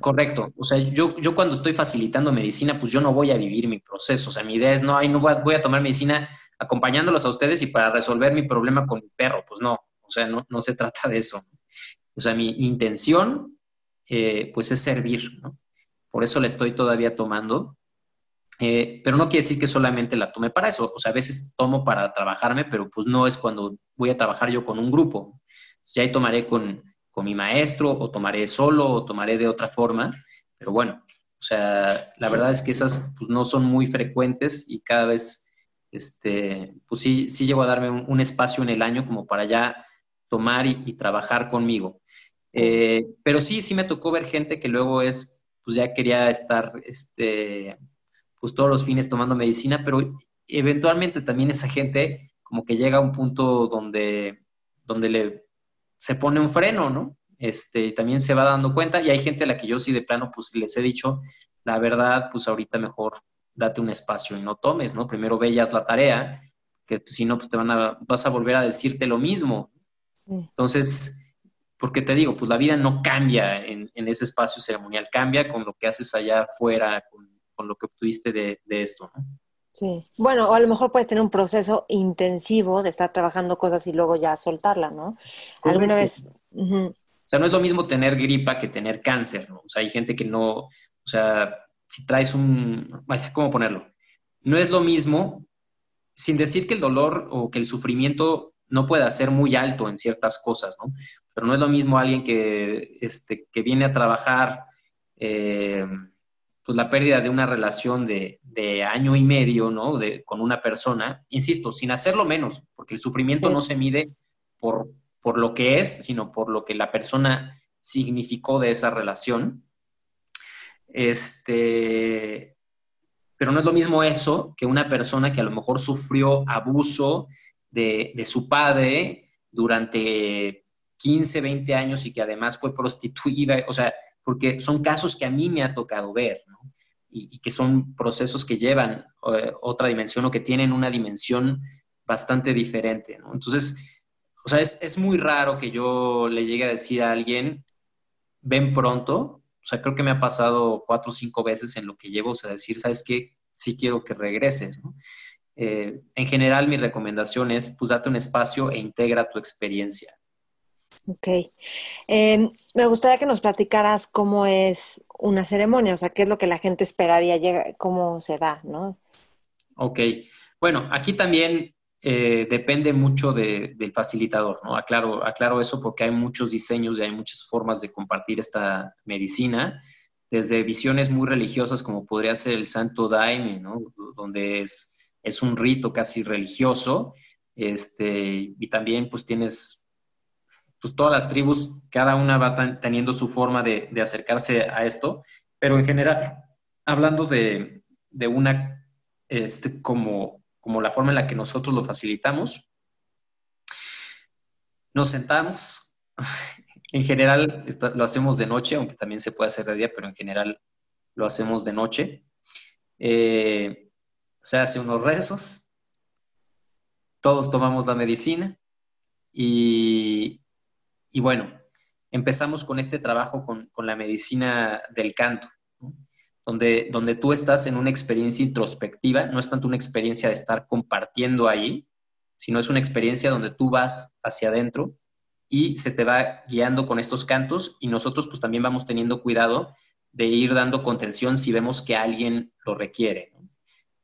Correcto. O sea, yo, yo cuando estoy facilitando medicina, pues yo no voy a vivir mi proceso. O sea, mi idea es, no, ay, no voy a, tomar medicina acompañándolos a ustedes y para resolver mi problema con mi perro. Pues no, o sea, no, no se trata de eso. O sea, mi, intención, eh, pues es servir, ¿no? Por eso la estoy todavía tomando. Eh, pero no quiere decir que solamente la tome para eso. O sea, a veces tomo para trabajarme, pero pues no es cuando voy a trabajar yo con un grupo. Ya ahí tomaré con, con mi maestro, o tomaré solo, o tomaré de otra forma. Pero bueno, o sea, la verdad es que esas pues, no son muy frecuentes y cada vez, este, pues sí, sí llego a darme un, espacio en el año como para ya tomar y, trabajar conmigo. Eh, pero sí, sí me tocó ver gente que luego es, pues ya quería estar, este, pues todos los fines tomando medicina, pero eventualmente también esa gente como que llega a un punto donde, donde le, se pone un freno, ¿no? Este, también se va dando cuenta y hay gente a la que yo sí de plano pues les he dicho, la verdad, pues ahorita mejor date un espacio y no tomes, ¿no? Primero veas la tarea, que pues, si no, pues te van a, vas a volver a decirte lo mismo. Entonces, porque te digo, pues la vida no cambia en, ese espacio ceremonial, cambia con lo que haces allá afuera, con, lo que obtuviste de, de esto, ¿no? Sí. Bueno, o a lo mejor puedes tener un proceso intensivo de estar trabajando cosas y luego ya soltarla, ¿no? Alguna vez. O sea, no es lo mismo tener gripa que tener cáncer, ¿no? O sea, hay gente que no. O sea, si traes un. Vaya, ¿cómo ponerlo? No es lo mismo, sin decir que el dolor o que el sufrimiento no pueda ser muy alto en ciertas cosas, ¿no? Pero no es lo mismo alguien que, este, que viene a trabajar. Eh, pues la pérdida de una relación de, año y medio, ¿no? De, con una persona, insisto, sin hacerlo menos, porque el sufrimiento no se mide por, por lo que es, sino por lo que la persona significó de esa relación. Este, pero no es lo mismo eso que una persona que a lo mejor sufrió abuso de, de su padre durante 15, 20 años y que además fue prostituida, o sea, porque son casos que a mí me ha tocado ver, y, que son procesos que llevan eh, otra dimensión o que tienen una dimensión bastante diferente, ¿no? Entonces, o sea, es, muy raro que yo le llegue a decir a alguien, ven pronto, o sea, creo que me ha pasado cuatro o cinco veces en lo que llevo, o sea, decir, ¿sabes qué? Sí quiero que regreses. Eh, en general, mi recomendación es, pues, date un espacio e integra tu experiencia. Ok. Em, me gustaría que nos platicaras cómo es una ceremonia, o sea, qué es lo que la gente esperaría, llega, cómo se da, ¿no? Ok. Bueno, aquí también eh, depende mucho del facilitador, ¿no? Aclaro, aclaro eso porque hay muchos diseños y hay muchas formas de compartir esta medicina, desde visiones muy religiosas como podría ser el Santo Daime, ¿no? Donde es, es un rito casi religioso, este, y también pues tienes pues todas las tribus, cada una va teniendo su forma de, acercarse a esto, pero en general, hablando de, una, este, como, como la forma en la que nosotros lo facilitamos, nos sentamos, en general lo hacemos de noche, aunque también se puede hacer de día, pero en general lo hacemos de noche. Eh, se hace unos rezos, todos tomamos la medicina y, y bueno, empezamos con este trabajo con, la medicina del canto, donde, donde tú estás en una experiencia introspectiva, no es tanto una experiencia de estar compartiendo ahí, sino es una experiencia donde tú vas hacia adentro y se te va guiando con estos cantos y nosotros pues también vamos teniendo cuidado de ir dando contención si vemos que alguien lo requiere,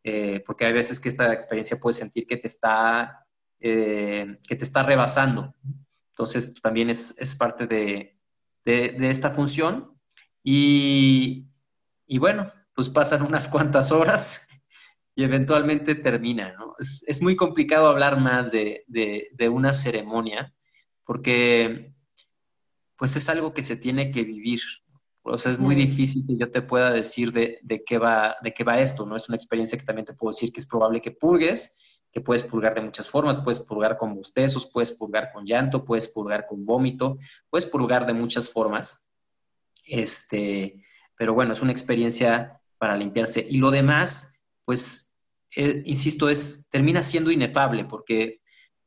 eh, porque hay veces que esta experiencia puede sentir que te está, eh, que te está rebasando. Entonces, pues, también es, parte de, esta función. Y, bueno, pues pasan unas cuantas horas y eventualmente termina, ¿no? Es, muy complicado hablar más de, una ceremonia porque, pues es algo que se tiene que vivir. O sea, es muy difícil que yo te pueda decir de, de, qué va, de qué va esto, ¿no? Es una experiencia que también te puedo decir que es probable que purgues, que puedes purgar de muchas formas, puedes purgar con bostezos, puedes purgar con llanto, puedes purgar con vómito, puedes purgar de muchas formas. Este, pero bueno, es una experiencia para limpiarse. Y lo demás, pues, eh, insisto, es, termina siendo inefable porque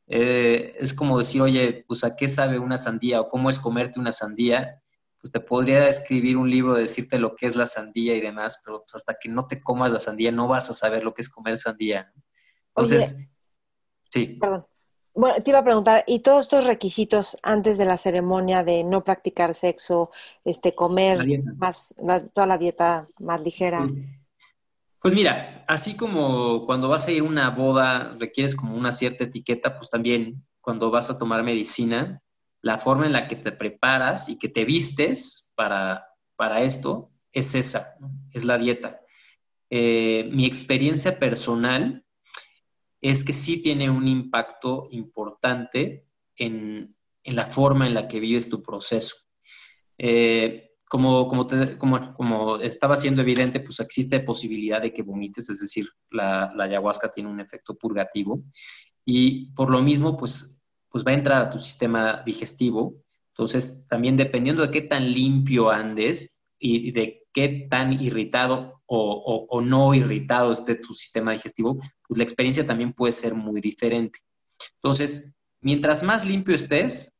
eh, es como decir, oye, pues a qué sabe una sandía o cómo es comerte una sandía. Pues te podría escribir un libro, decirte lo que es la sandía y demás, pero pues hasta que no te comas la sandía no vas a saber lo que es comer sandía. Entonces, sí. Perdón. Bueno, te iba a preguntar, ¿y todos estos requisitos antes de la ceremonia de no practicar sexo, este, comer más, toda la dieta más ligera? Pues mira, así como cuando vas a ir a una boda requieres como una cierta etiqueta, pues también cuando vas a tomar medicina, la forma en la que te preparas y que te vistes para, para esto es esa, es la dieta. Eh, mi experiencia personal es que sí tiene un impacto importante en, la forma en la que vives tu proceso. Eh, como, como, como, estaba siendo evidente, pues existe posibilidad de que vomites, es decir, la, ayahuasca tiene un efecto purgativo y por lo mismo, pues, pues va a entrar a tu sistema digestivo. Entonces, también dependiendo de qué tan limpio andes y de qué tan irritado o, no irritado esté tu sistema digestivo, pues la experiencia también puede ser muy diferente. Entonces, mientras más limpio estés,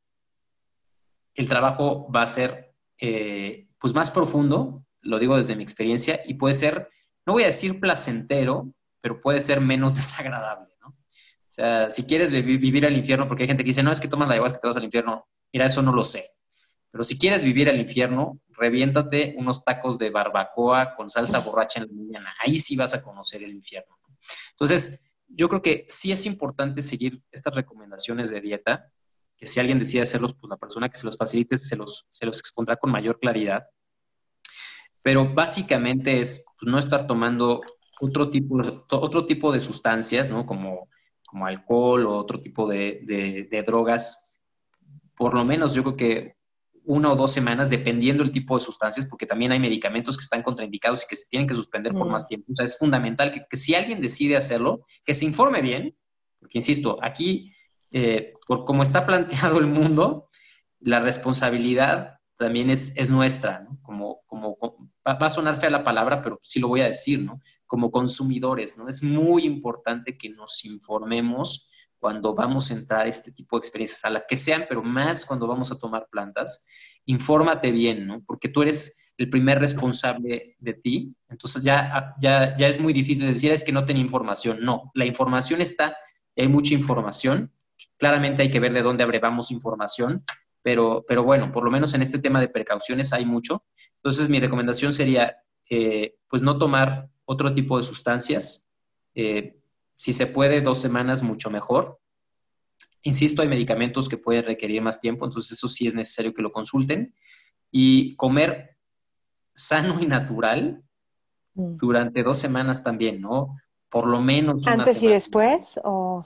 el trabajo va a ser eh, pues más profundo, lo digo desde mi experiencia, y puede ser, no voy a decir placentero, pero puede ser menos desagradable. O sea, si quieres vivir al infierno, porque hay gente que dice, no, es que tomas la ayahuasca que te vas al infierno, mira, eso no lo sé. Pero si quieres vivir al infierno, reviéntate unos tacos de barbacoa con salsa borracha en la mañana. Ahí sí vas a conocer el infierno. Entonces, yo creo que sí es importante seguir estas recomendaciones de dieta, que si alguien decide hacerlos, pues la persona que se los facilite se los, se los expondrá con mayor claridad. Pero básicamente es pues, no estar tomando otro tipo, otro tipo de sustancias, ¿no? Como, como alcohol o otro tipo de, de drogas. Por lo menos yo creo que una o dos semanas, dependiendo el tipo de sustancias, porque también hay medicamentos que están contraindicados y que se tienen que suspender por más tiempo. O sea, es fundamental que, si alguien decide hacerlo, que se informe bien, porque insisto, aquí, eh, por cómo está planteado el mundo, la responsabilidad también es, es nuestra, ¿no? Como, como, va a sonar fea la palabra, pero sí lo voy a decir, ¿no? Como consumidores, ¿no? Es muy importante que nos informemos cuando vamos a entrar a este tipo de experiencias, a la que sean, pero más cuando vamos a tomar plantas, infórmate bien, ¿no? Porque tú eres el primer responsable de ti, entonces ya, ya, ya es muy difícil decir, es que no tenía información. No, la información está, hay mucha información, claramente hay que ver de dónde abrevamos información, pero, pero bueno, por lo menos en este tema de precauciones hay mucho. Entonces mi recomendación sería, eh, pues no tomar otro tipo de sustancias, eh, si se puede, dos semanas, mucho mejor. Insisto, hay medicamentos que pueden requerir más tiempo, entonces eso sí es necesario que lo consulten. Y comer sano y natural mm. durante dos semanas también, ¿no? Por lo menos. ¿Antes y después? O...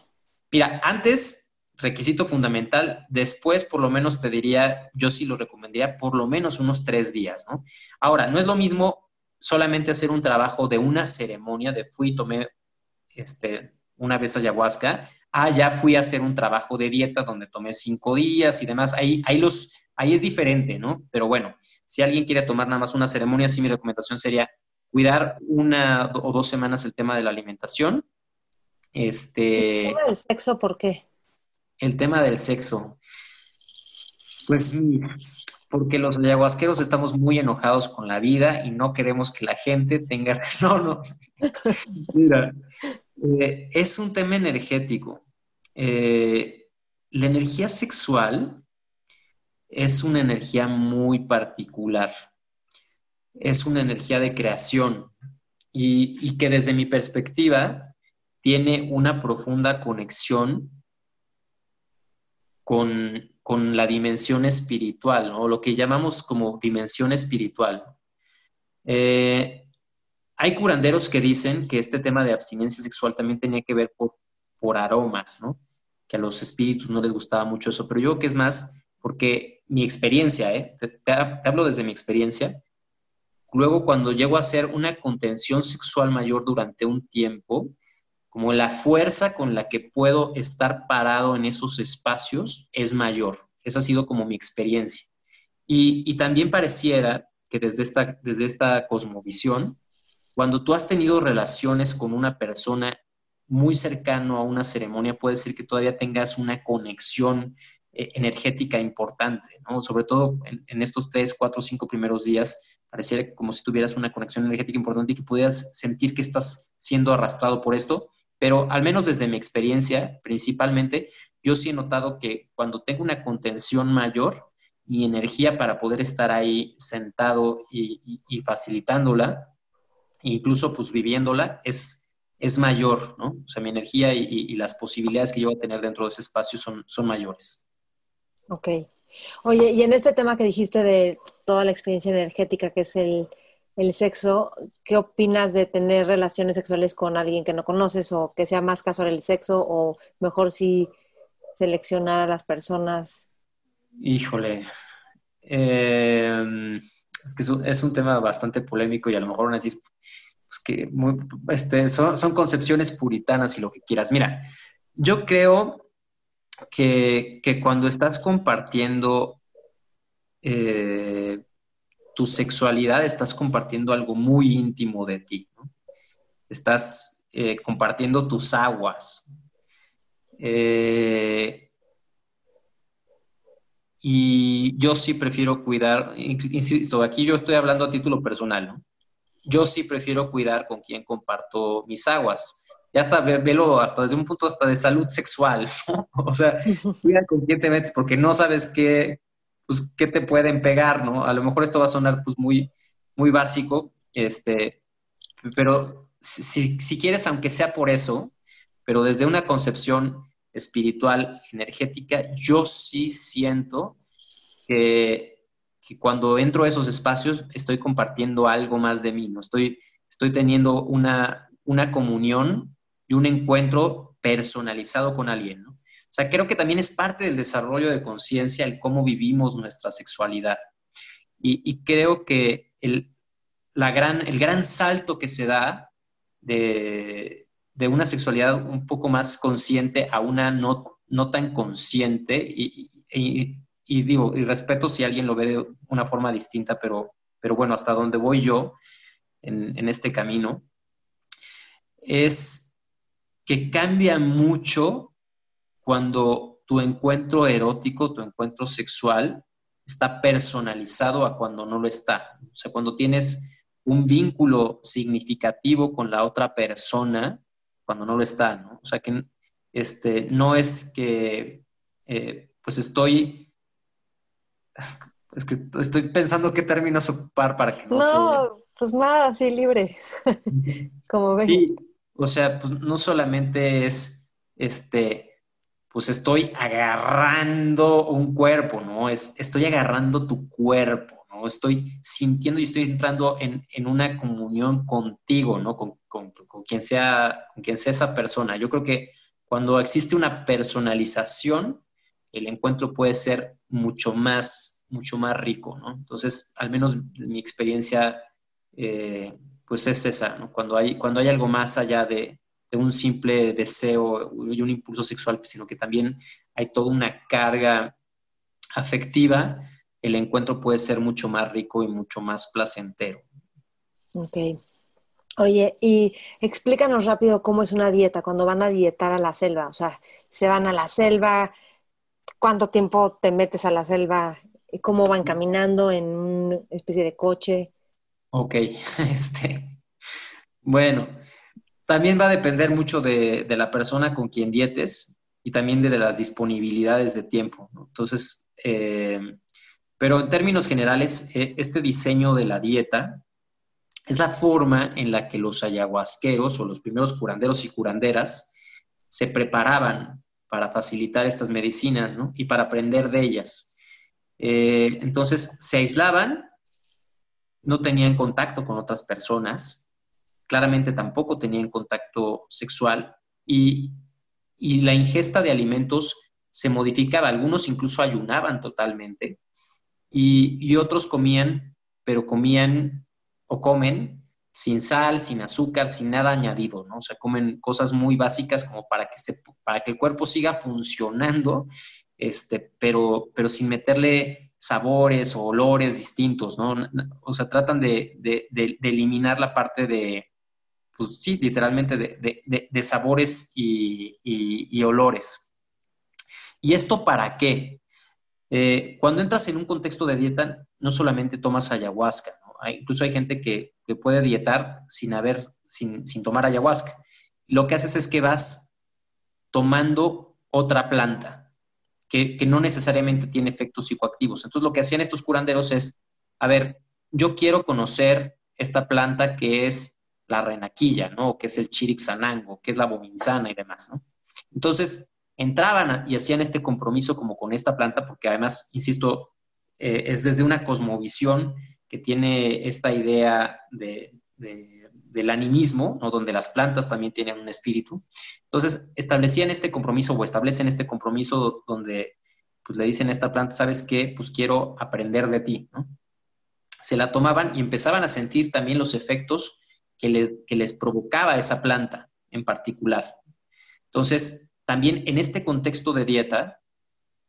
Mira, antes, requisito fundamental, después por lo menos te diría, yo sí lo recomendaría por lo menos unos tres días, ¿no? Ahora, no es lo mismo solamente hacer un trabajo de una ceremonia de fui, tomé este, una vez ayahuasca, ah, ya fui a hacer un trabajo de dieta donde tomé cinco días y demás, ahí, ahí, los, ahí es diferente, ¿no? Pero bueno, si alguien quiere tomar nada más una ceremonia, sí mi recomendación sería cuidar una o dos semanas el tema de la alimentación. Este, ¿El tema del sexo por qué? El tema del sexo. Pues mira, porque los ayahuasqueros estamos muy enojados con la vida y no queremos que la gente tenga... No, no. Mira, eh, es un tema energético. Eh, la energía sexual es una energía muy particular. Es una energía de creación y, que desde mi perspectiva tiene una profunda conexión con, la dimensión espiritual, o lo que llamamos como dimensión espiritual. Eh, hay curanderos que dicen que este tema de abstinencia sexual también tenía que ver por, aromas, ¿no? Que a los espíritus no les gustaba mucho eso, pero yo creo que es más porque mi experiencia, ¿eh? te, hablo desde mi experiencia, luego cuando llego a hacer una contención sexual mayor durante un tiempo, como la fuerza con la que puedo estar parado en esos espacios es mayor. Esa ha sido como mi experiencia. Y, también pareciera que desde esta, desde esta cosmovisión, cuando tú has tenido relaciones con una persona muy cercano a una ceremonia, puede ser que todavía tengas una conexión eh, energética importante, ¿no? Sobre todo en, estos tres, cuatro, cinco primeros días, pareciera como si tuvieras una conexión energética importante y que pudieras sentir que estás siendo arrastrado por esto, pero al menos desde mi experiencia, principalmente, yo sí he notado que cuando tengo una contención mayor, mi energía para poder estar ahí sentado y, facilitándola, incluso pues viviéndola, es, es mayor, ¿no? O sea, mi energía y, las posibilidades que yo voy a tener dentro de ese espacio son, son mayores. Ok. Oye, y en este tema que dijiste de toda la experiencia energética que es el, el sexo, ¿qué opinas de tener relaciones sexuales con alguien que no conoces o que sea más casual el sexo o mejor si seleccionar a las personas? Híjole, eh, es que es un, tema bastante polémico y a lo mejor van a decir pues, que este, son, son concepciones puritanas y lo que quieras. Mira, yo creo que, cuando estás compartiendo eh, tu sexualidad, estás compartiendo algo muy íntimo de ti. Estás eh, compartiendo tus aguas. Eh, y yo sí prefiero cuidar, insisto, aquí yo estoy hablando a título personal, ¿no? Yo sí prefiero cuidar con quien comparto mis aguas ya hasta velo hasta desde un punto hasta de salud sexual, ¿no? O sea, cuida con quién te metes porque no sabes qué, pues, qué te pueden pegar, ¿no? A lo mejor esto va a sonar pues muy, muy básico, este, pero si, si quieres, aunque sea por eso, pero desde una concepción espiritual, energética, yo sí siento que, que, cuando entro a esos espacios estoy compartiendo algo más de mí, ¿no? Estoy, estoy teniendo una, una comunión y un encuentro personalizado con alguien, ¿no? O sea, creo que también es parte del desarrollo de conciencia el cómo vivimos nuestra sexualidad. Y, creo que el, la gran, el gran salto que se da de, una sexualidad un poco más consciente a una no, no tan consciente, y, digo, y respeto si alguien lo ve de una forma distinta, pero, pero bueno, hasta donde voy yo en, en este camino, es que cambia mucho cuando tu encuentro erótico, tu encuentro sexual, está personalizado a cuando no lo está. O sea, cuando tienes un vínculo significativo con la otra persona, cuando no lo está, ¿no? O sea, que este, no es que, eh, pues estoy, es que estoy pensando qué términos ocupar para que no No, pues nada, sí, libre, como ves. Sí, o sea, pues no solamente es, este, pues estoy agarrando un cuerpo, ¿no? Es, estoy agarrando tu cuerpo, ¿no? Estoy sintiendo y estoy entrando en, una comunión contigo, ¿no? Con, quien sea, con quien sea esa persona. Yo creo que cuando existe una personalización, el encuentro puede ser mucho más, mucho más rico, ¿no? Entonces, al menos mi experiencia eh, pues es esa, ¿no? Cuando hay, cuando hay algo más allá de, un simple deseo y un impulso sexual, sino que también hay toda una carga afectiva, el encuentro puede ser mucho más rico y mucho más placentero. Ok. Oye, y explícanos rápido cómo es una dieta, cuando van a dietar a la selva, o sea, se van a la selva, cuánto tiempo te metes a la selva, y cómo van caminando en una especie de coche. Ok, este, bueno, también va a depender mucho de, la persona con quien dietes y también de, las disponibilidades de tiempo. Entonces, eh, pero en términos generales, eh, este diseño de la dieta es la forma en la que los ayahuasqueros o los primeros curanderos y curanderas se preparaban para facilitar estas medicinas y para aprender de ellas. Eh, entonces, se aislaban no tenían contacto con otras personas, claramente tampoco tenían contacto sexual y, la ingesta de alimentos se modificaba. Algunos incluso ayunaban totalmente y, otros comían, pero comían o comen sin sal, sin azúcar, sin nada añadido, ¿no? O sea, comen cosas muy básicas como para que, se, para que el cuerpo siga funcionando, este, pero, pero sin meterle sabores o olores distintos, ¿no? O sea, tratan de, eliminar la parte de, pues sí, literalmente de, sabores y, olores. ¿Y esto para qué? Eh, cuando entras en un contexto de dieta, no solamente tomas ayahuasca, incluso hay gente que, puede dietar sin, haber, sin, sin tomar ayahuasca. Lo que haces es que vas tomando otra planta, que, no necesariamente tiene efectos psicoactivos. Entonces, lo que hacían estos curanderos es, a ver, yo quiero conocer esta planta que es la renaquilla, ¿no? Que es el chirixanango, que es la bominzana y demás, ¿no? Entonces, entraban y hacían este compromiso como con esta planta, porque además, insisto, eh, es desde una cosmovisión que tiene esta idea del animismo, ¿no? donde las plantas también tienen un espíritu. Entonces, establecían este compromiso o establecen este compromiso donde pues, le dicen a esta planta, ¿sabes qué? Pues quiero aprender de ti. Se la tomaban y empezaban a sentir también los efectos que, que les provocaba esa planta en particular. Entonces, también en este contexto de dieta,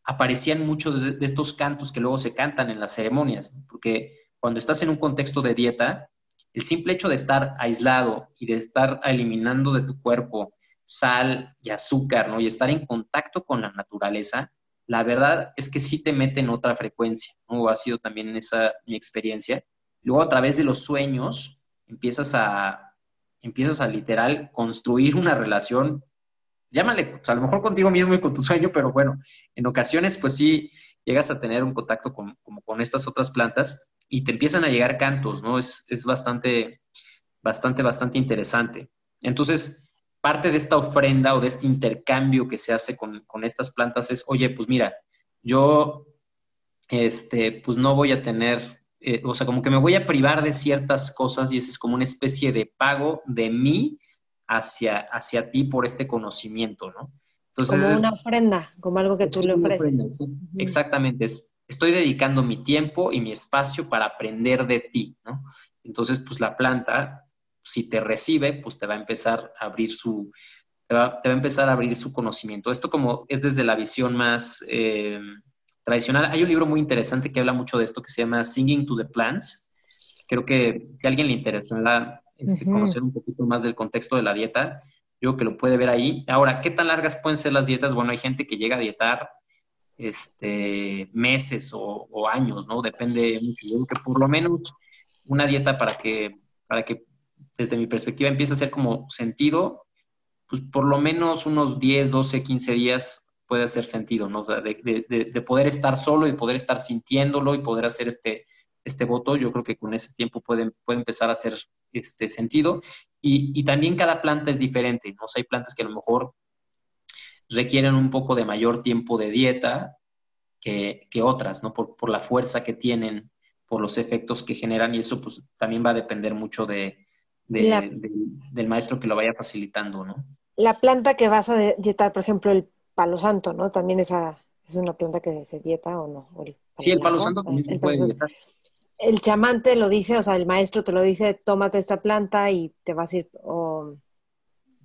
aparecían muchos de, estos cantos que luego se cantan en las ceremonias, porque cuando estás en un contexto de dieta, el simple hecho de estar aislado y de estar eliminando de tu cuerpo sal y azúcar, ¿no? Y estar en contacto con la naturaleza, la verdad es que sí te mete en otra frecuencia, ¿no? Ha sido también esa mi experiencia. Luego a través de los sueños empiezas a, empiezas a literal construir una relación llámale, a lo mejor contigo mismo y con tu sueño, pero bueno, en ocasiones pues sí llegas a tener un contacto con, como con estas otras plantas y te empiezan a llegar cantos, ¿no? Es, bastante, bastante, bastante interesante. Entonces, parte de esta ofrenda o de este intercambio que se hace con, estas plantas es, oye, pues mira, yo, este, pues no voy a tener, eh, o sea, como que me voy a privar de ciertas cosas y eso es como una especie de pago de mí hacia, hacia ti por este conocimiento, ¿no? Entonces, como una ofrenda, como algo que tú le ofreces. Exactamente, es, estoy dedicando mi tiempo y mi espacio para aprender de ti, ¿no? Entonces, pues la planta, si te recibe, pues te va a empezar a abrir su, te va, a empezar a abrir su conocimiento. Esto como es desde la visión más eh, tradicional. Hay un libro muy interesante que habla mucho de esto que se llama Singing to the Plants. Creo que, que a alguien le interesará este, conocer un poquito más del contexto de la dieta, yo que lo puede ver ahí. Ahora, ¿qué tan largas pueden ser las dietas? Bueno, hay gente que llega a dietar este, meses o, años, ¿no? Depende mucho. Yo creo que por lo menos una dieta para que, para que desde mi perspectiva empiece a hacer como sentido, pues por lo menos unos 10, 12, 15 días puede hacer sentido, ¿no? O sea, de, de, de poder estar solo y poder estar sintiéndolo y poder hacer este, este voto, yo creo que con ese tiempo puede, puede empezar a hacer este sentido. Y, también cada planta es diferente, ¿no? hay plantas que a lo mejor requieren un poco de mayor tiempo de dieta que, otras, ¿no? Por, la fuerza que tienen, por los efectos que generan, y eso pues también va a depender mucho de, del maestro que lo vaya facilitando, ¿no? La planta que vas a dietar, por ejemplo, el palo santo, ¿no? También esa es una planta que se dieta o no. Sí, el palo santo también se puede dietar el chamán te lo dice, o sea, el maestro te lo dice, tómate esta planta y te vas a ir.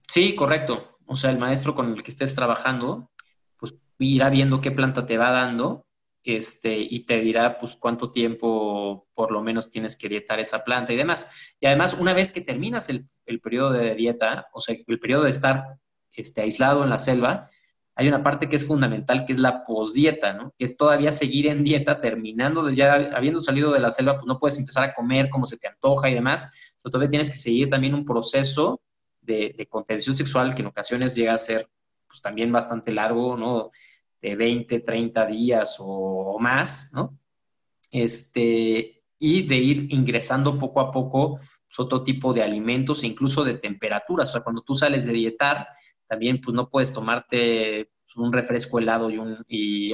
Sí, correcto. O sea, el maestro con el que estés trabajando, pues irá viendo qué planta te va dando este, y te dirá pues cuánto tiempo por lo menos tienes que dietar esa planta y demás. Y además, una vez que terminas el, el periodo de dieta, o sea, el periodo de estar este, aislado en la selva, hay una parte que es fundamental, que es la posdieta, ¿no? Que es todavía seguir en dieta, terminando de ya, habiendo salido de la selva, pues no puedes empezar a comer como se te antoja y demás. todavía tienes que seguir también un proceso de, contención sexual que en ocasiones llega a ser, pues también bastante largo, ¿no? De 20, 30 días o, más, ¿no? Este, y de ir ingresando poco a poco pues, otro tipo de alimentos e incluso de temperaturas. O sea, cuando tú sales de dietar, también pues no puedes tomarte pues, un refresco helado y un,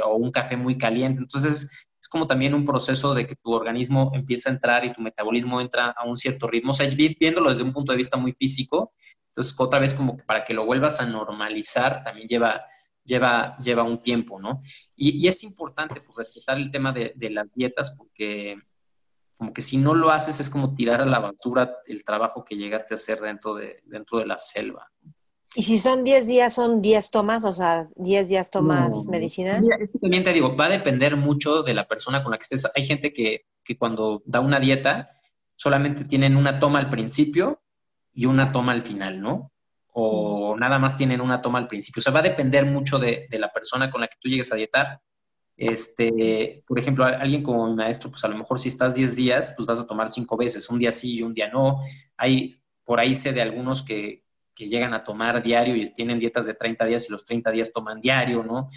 o un café muy caliente. Entonces es como también un proceso de que tu organismo empieza a entrar y tu metabolismo entra a un cierto ritmo. O sea, viéndolo desde un punto de vista muy físico, entonces otra vez como que para que lo vuelvas a normalizar también lleva lleva, lleva un tiempo, ¿no? Y, es importante pues, respetar el tema de, las dietas porque como que si no lo haces es como tirar a la basura el trabajo que llegaste a hacer dentro de, dentro de la selva. ¿Y si son 10 días, son 10 tomas? O sea, 10 días tomas medicina. también te digo, va a depender mucho de la persona con la que estés. Hay gente que, que cuando da una dieta solamente tienen una toma al principio y una toma al final, ¿no? O nada más tienen una toma al principio. O sea, va a depender mucho de, de la persona con la que tú llegues a dietar. Este, por ejemplo, alguien como mi maestro, pues a lo mejor si estás 10 días, pues vas a tomar cinco veces, un día sí y un día no. Hay, por ahí sé de algunos que, que llegan a tomar diario y tienen dietas de 30 días y los 30 días toman diario, ¿no?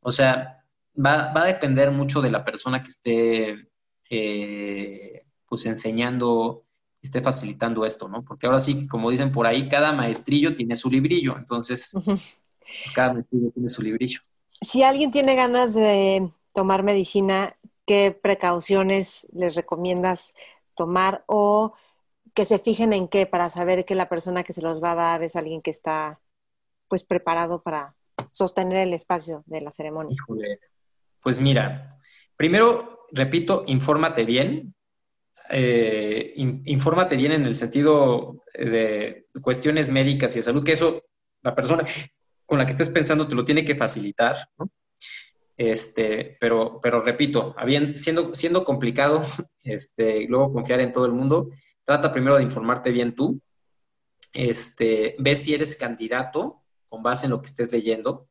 O sea, va, va a depender mucho de la persona que esté, eh, pues enseñando esté facilitando esto, ¿no? Porque ahora sí, como dicen por ahí, cada maestrillo tiene su librillo, entonces, pues cada maestrillo tiene su librillo. Si alguien tiene ganas de tomar medicina, ¿qué precauciones les recomiendas tomar o que se fijen en qué para saber que la persona que se los va a dar es alguien que está pues preparado para sostener el espacio de la ceremonia? Híjole. Pues mira, primero, repito, infórmate bien, eh, infórmate bien en el sentido de cuestiones médicas y de salud, que eso la persona con la que estés pensando te lo tiene que facilitar, ¿no? Este, pero, pero repito, siendo, siendo complicado, este, luego confiar en todo el mundo, trata primero de informarte bien tú, este, ve si eres candidato con base en lo que estés leyendo.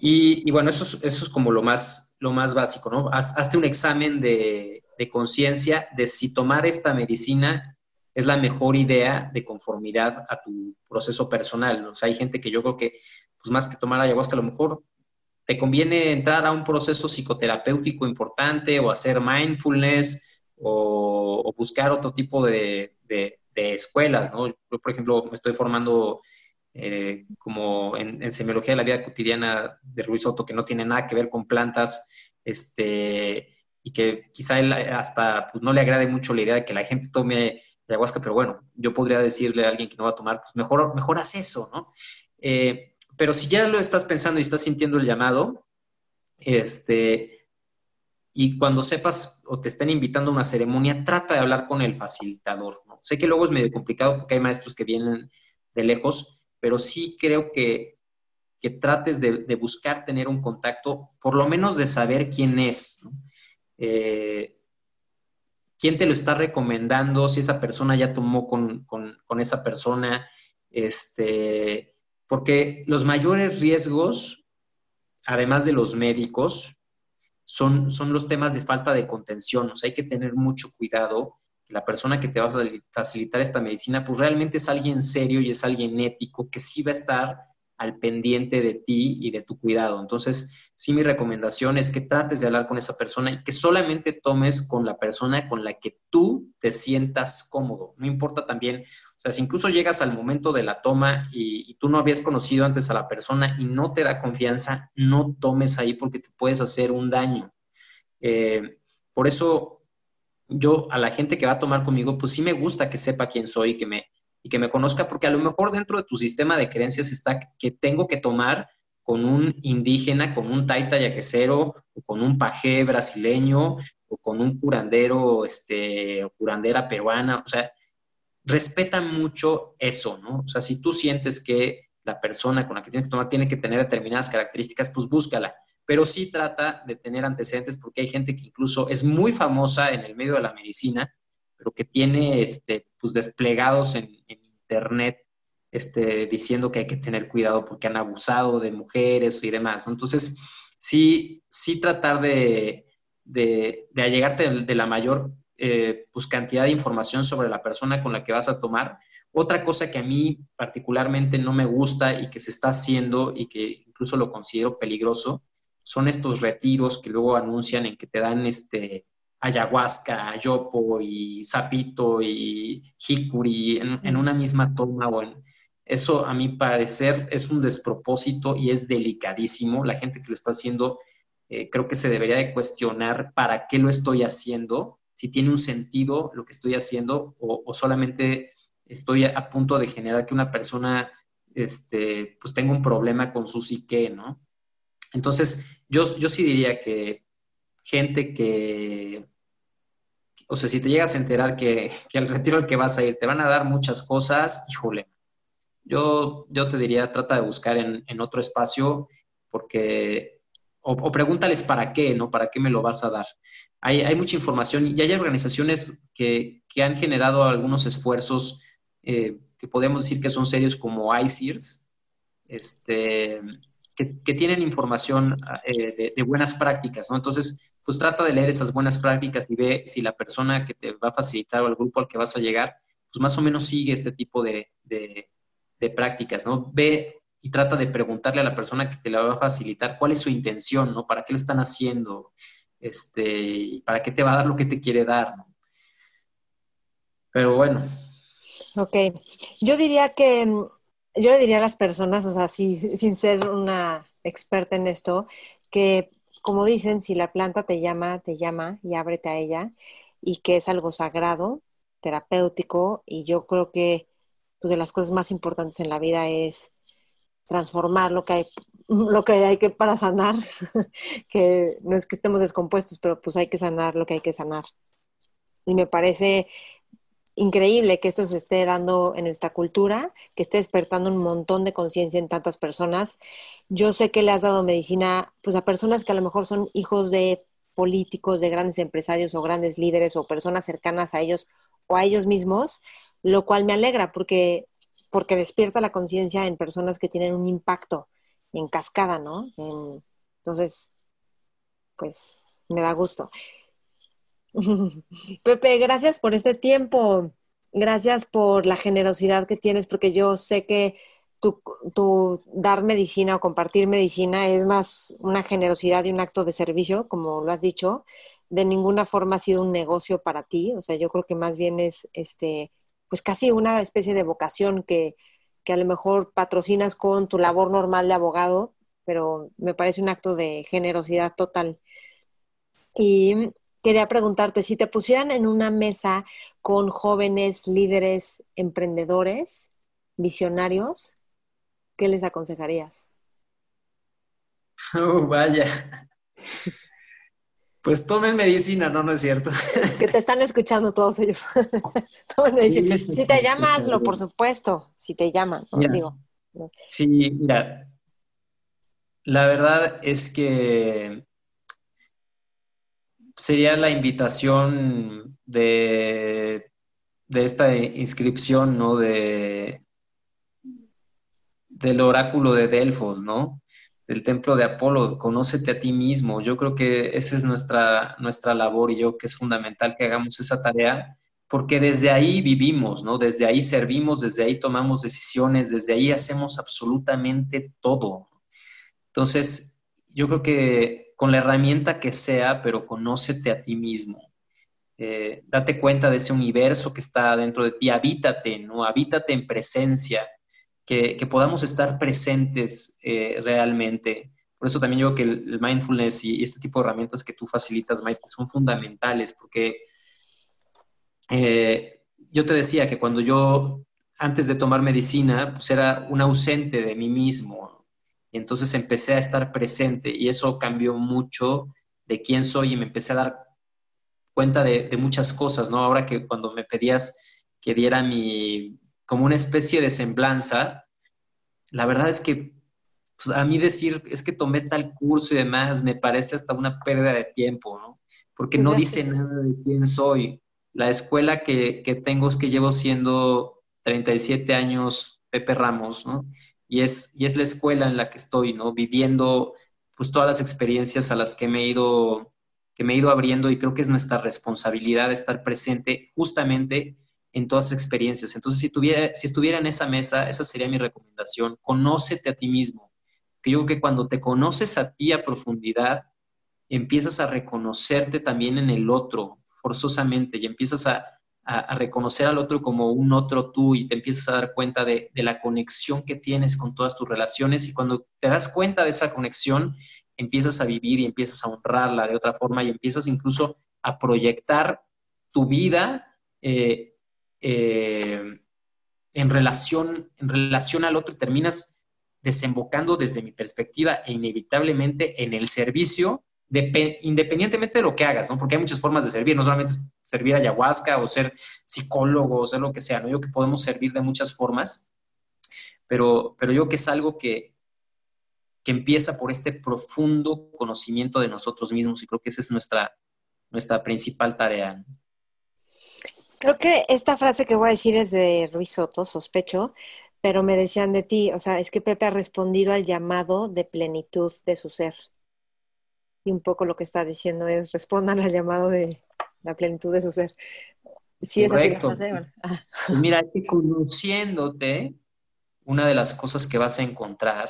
Y, bueno, eso es, como lo más, lo más básico, ¿no? hazte un examen de, de conciencia de si tomar esta medicina es la mejor idea de conformidad a tu proceso personal. O sea, hay gente que yo creo que, pues más que tomar ayahuasca, a lo mejor te conviene entrar a un proceso psicoterapéutico importante o hacer mindfulness o, buscar otro tipo de, escuelas, ¿no? Yo, por ejemplo, me estoy formando eh, como en, semiología de la vida cotidiana de Ruiz Soto, que no tiene nada que ver con plantas, este, y que quizá él hasta pues, no le agrade mucho la idea de que la gente tome ayahuasca, pero bueno, yo podría decirle a alguien que no va a tomar, pues mejor, mejor haz eso, ¿no? Eh, pero si ya lo estás pensando y estás sintiendo el llamado, este, y cuando sepas o te estén invitando a una ceremonia, trata de hablar con el facilitador, ¿no? Sé que luego es medio complicado porque hay maestros que vienen de lejos, pero sí creo que, que trates de, de buscar tener un contacto, por lo menos de saber quién es. Eh, quién te lo está recomendando, si esa persona ya tomó con, esa persona, este, porque los mayores riesgos, además de los médicos, son, son los temas de falta de contención. O sea, hay que tener mucho cuidado. La persona que te va a facilitar esta medicina, pues realmente es alguien serio y es alguien ético que sí va a estar al pendiente de ti y de tu cuidado. Entonces, sí mi recomendación es que trates de hablar con esa persona y que solamente tomes con la persona con la que tú te sientas cómodo. No importa también, o sea, si incluso llegas al momento de la toma y, tú no habías conocido antes a la persona y no te da confianza, no tomes ahí porque te puedes hacer un daño. Eh, por eso yo a la gente que va a tomar conmigo, pues sí me gusta que sepa quién soy, que me, y que me conozca, porque a lo mejor dentro de tu sistema de creencias está que tengo que tomar con un indígena, con un taita yajecero, o con un pajé brasileño, o con un curandero, este, curandera peruana, o sea, respeta mucho eso, ¿no? O sea, si tú sientes que la persona con la que tienes que tomar tiene que tener determinadas características, pues búscala. Pero sí trata de tener antecedentes porque hay gente que incluso es muy famosa en el medio de la medicina pero que tiene este, pues desplegados en, Internet este, diciendo que hay que tener cuidado porque han abusado de mujeres y demás. Entonces, sí, sí tratar de, de, de allegarte de, la mayor eh, pues, cantidad de información sobre la persona con la que vas a tomar. Otra cosa que a mí particularmente no me gusta y que se está haciendo y que incluso lo considero peligroso son estos retiros que luego anuncian en que te dan este, ayahuasca, yopo y sapito y hikuri en, una misma toma o en, eso a mi parecer es un despropósito y es delicadísimo. La gente que lo está haciendo eh, creo que se debería de cuestionar para qué lo estoy haciendo, si tiene un sentido lo que estoy haciendo o, solamente estoy a punto de generar que una persona este, pues tengo un problema con su psique, ¿no? Entonces, yo, yo sí diría que gente que, o sea, si te llegas a enterar que, que al retiro al que vas a ir te van a dar muchas cosas, híjole, yo, yo te diría, trata de buscar en, en otro espacio porque, o, pregúntales para qué, ¿no? ¿Para qué me lo vas a dar? Hay, hay mucha información y hay organizaciones que, que han generado algunos esfuerzos eh, que podemos decir que son serios como ICEERS, este, que, tienen información eh, de, buenas prácticas, ¿no? Entonces, pues trata de leer esas buenas prácticas y ve si la persona que te va a facilitar o el grupo al que vas a llegar, pues más o menos sigue este tipo de, de, prácticas, ¿no? Ve y trata de preguntarle a la persona que te la va a facilitar cuál es su intención, ¿no? ¿Para qué lo están haciendo? Este, ¿Para qué te va a dar lo que te quiere dar? Pero bueno. Ok, yo diría que, yo le diría a las personas, o sea, sin ser una experta en esto, que como dicen, si la planta te llama, te llama y ábrete a ella, y que es algo sagrado, terapéutico, y yo creo que pues, de las cosas más importantes en la vida es transformar lo que hay, lo que hay que para sanar, que no es que estemos descompuestos, pero pues hay que sanar lo que hay que sanar. Y me parece increíble que esto se esté dando en nuestra cultura, que esté despertando un montón de conciencia en tantas personas. Yo sé que le has dado medicina pues a personas que a lo mejor son hijos de políticos, de grandes empresarios o grandes líderes o personas cercanas a ellos o a ellos mismos, lo cual me alegra porque porque despierta la conciencia en personas que tienen un impacto en cascada, ¿no? entonces, pues me da gusto. Pepe, gracias por este tiempo, gracias por la generosidad que tienes, porque yo sé que tu, dar medicina o compartir medicina es más una generosidad y un acto de servicio, como lo has dicho. De ninguna forma ha sido un negocio para ti, o sea, yo creo que más bien es este pues casi una especie de vocación que, que a lo mejor patrocinas con tu labor normal de abogado, pero me parece un acto de generosidad total. Y quería preguntarte, si te pusieran en una mesa con jóvenes líderes emprendedores, visionarios, ¿qué les aconsejarías? Oh, vaya. Pues tomen medicina, no, no es cierto. que te están escuchando todos ellos. Si te llamas, hazlo, por supuesto. Si te llaman, ¿no? Digo. Sí, mira. La verdad es que sería la invitación de, de esta inscripción, ¿no? De, del oráculo de Delfos, ¿no? del templo de Apolo, conócete a ti mismo. Yo creo que esa es nuestra, nuestra labor y yo creo que es fundamental que hagamos esa tarea, porque desde ahí vivimos, ¿no? Desde ahí servimos, desde ahí tomamos decisiones, desde ahí hacemos absolutamente todo. Entonces, yo creo que con la herramienta que sea, pero conócete a ti mismo. Eh, date cuenta de ese universo que está dentro de ti, habítate, ¿no? Habítate en presencia, que, podamos estar presentes eh, realmente. Por eso también yo creo que el, mindfulness y, este tipo de herramientas que tú facilitas, Mike, son fundamentales, porque eh, yo te decía que cuando yo, antes de tomar medicina, pues era un ausente de mí mismo. Y entonces empecé a estar presente y eso cambió mucho de quién soy y me empecé a dar cuenta de, de muchas cosas, ¿no? Ahora que cuando me pedías que diera mi, como una especie de semblanza, la verdad es que pues, a mí decir es que tomé tal curso y demás me parece hasta una pérdida de tiempo, ¿no? Porque no dice nada de quién soy. La escuela que, que tengo es que llevo siendo 37 años Pepe Ramos, ¿no? Y es, y es la escuela en la que estoy, ¿no? Viviendo pues todas las experiencias a las que me he ido que me he ido abriendo y creo que es nuestra responsabilidad estar presente justamente en todas las experiencias. Entonces, si, tuviera, si estuviera en esa mesa, esa sería mi recomendación. Conócete a ti mismo. Creo que cuando te conoces a ti a profundidad, empiezas a reconocerte también en el otro, forzosamente, y empiezas a, reconocer al otro como un otro tú y te empiezas a dar cuenta de, de, la conexión que tienes con todas tus relaciones. Y cuando te das cuenta de esa conexión, empiezas a vivir y empiezas a honrarla de otra forma y empiezas incluso a proyectar tu vida eh, eh, en relación, en relación al otro. Y terminas desembocando desde mi perspectiva e inevitablemente en el servicio, independientemente de lo que hagas, ¿no? Porque hay muchas formas de servir, no solamente servir ayahuasca o ser psicólogo o ser lo que sea, ¿no? Yo que podemos servir de muchas formas, pero, pero yo que es algo que, que empieza por este profundo conocimiento de nosotros mismos y creo que esa es nuestra, nuestra principal tarea. Creo que esta frase que voy a decir es de Ruiz Soto, sospecho, pero me decían de ti, o sea, es que Pepe ha respondido al llamado de plenitud de su ser. Y un poco lo que está diciendo es, respondan al llamado de la plenitud de su ser. Sí, es así frase. Pues mira, que conociéndote, una de las cosas que vas a encontrar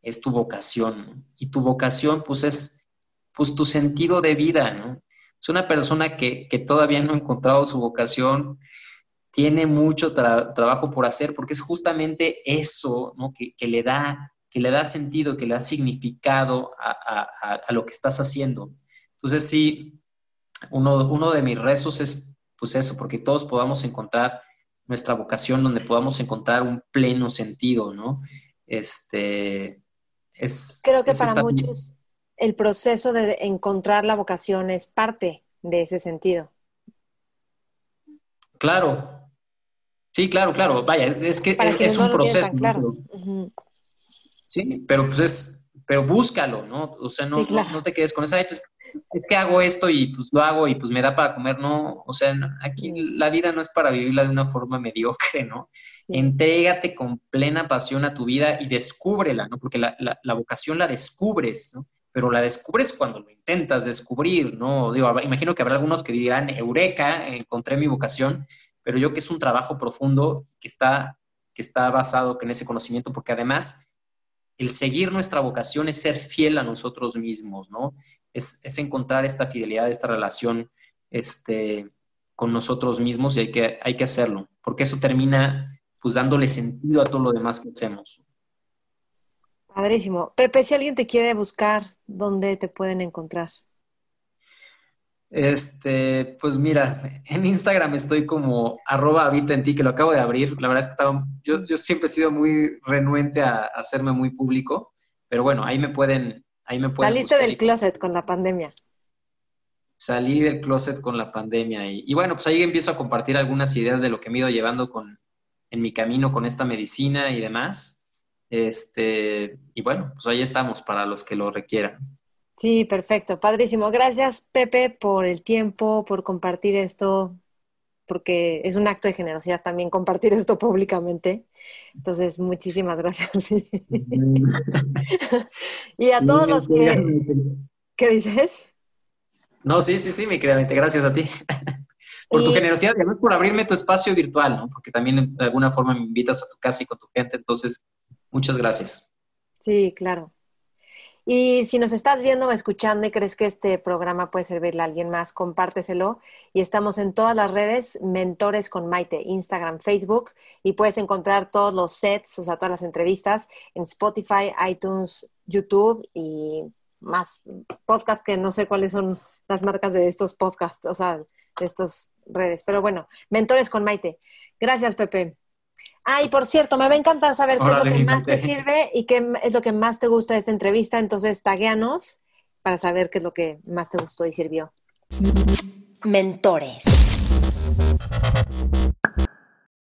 es tu vocación. Y tu vocación, pues, es pues, tu sentido de vida, ¿no? Es una persona que, todavía no ha encontrado su vocación, tiene mucho trabajo por hacer, porque es justamente eso ¿no? que, le da, que le da sentido, que le da significado a, lo que estás haciendo. Entonces, sí, uno, uno de mis rezos es pues eso, porque todos podamos encontrar nuestra vocación, donde podamos encontrar un pleno sentido, ¿no? Este, es, Creo que para muchos el proceso de encontrar la vocación es parte de ese sentido. Claro. Sí, claro, claro. Vaya, es que es, un proceso. claro. Sí, pero pues es, pero búscalo, ¿no? O sea, no, no, te quedes con esa, pues, es que hago esto y pues lo hago y pues me da para comer, no, o sea, aquí la vida no es para vivirla de una forma mediocre, ¿no? Entrégate con plena pasión a tu vida y descúbrela, ¿no? Porque la, la vocación la descubres, ¿no? pero la descubres cuando lo intentas descubrir, ¿no? Digo, imagino que habrá algunos que dirán, eureka, encontré mi vocación, pero yo que es un trabajo profundo que está, que está basado en ese conocimiento, porque además el seguir nuestra vocación es ser fiel a nosotros mismos, ¿no? Es, encontrar esta fidelidad, esta relación este, con nosotros mismos y hay que, hay que hacerlo, porque eso termina pues dándole sentido a todo lo demás que hacemos. Padrísimo. Pepe, si alguien te quiere buscar, ¿dónde te pueden encontrar? Este, pues mira, en Instagram estoy como arroba habita en ti, que lo acabo de abrir. La verdad es que estaba, yo, yo siempre he sido muy renuente a, hacerme muy público, pero bueno, ahí me pueden, ahí me pueden. Saliste del closet con la pandemia. Salí del closet con la pandemia y, y, bueno, pues ahí empiezo a compartir algunas ideas de lo que me he ido llevando con, en mi camino con esta medicina y demás. Este, y bueno, pues ahí estamos para los que lo requieran. Sí, perfecto, padrísimo. Gracias, Pepe, por el tiempo, por compartir esto, porque es un acto de generosidad también compartir esto públicamente. Entonces, muchísimas gracias. y a todos los que... ¿Qué dices? No, sí, sí, sí, mi querida gracias a ti. por tu generosidad y además por abrirme tu espacio virtual, ¿no? Porque también de alguna forma me invitas a tu casa y con tu gente, entonces Muchas gracias. Sí, claro. Y si nos estás viendo o escuchando y crees que este programa puede servirle a alguien más, compárteselo. Y estamos en todas las redes, Mentores con Maite, Instagram, Facebook, y puedes encontrar todos los sets, o sea, todas las entrevistas en Spotify, iTunes, YouTube y más podcasts que no sé cuáles son las marcas de estos podcasts, o sea, de estas redes. Pero bueno, Mentores con Maite. Gracias, Pepe. Ay, por cierto, me va a encantar saber qué es lo que más te sirve y qué es lo que más te gusta de esta entrevista. Entonces, tagueanos para saber qué es lo que más te gustó y sirvió. Mentores.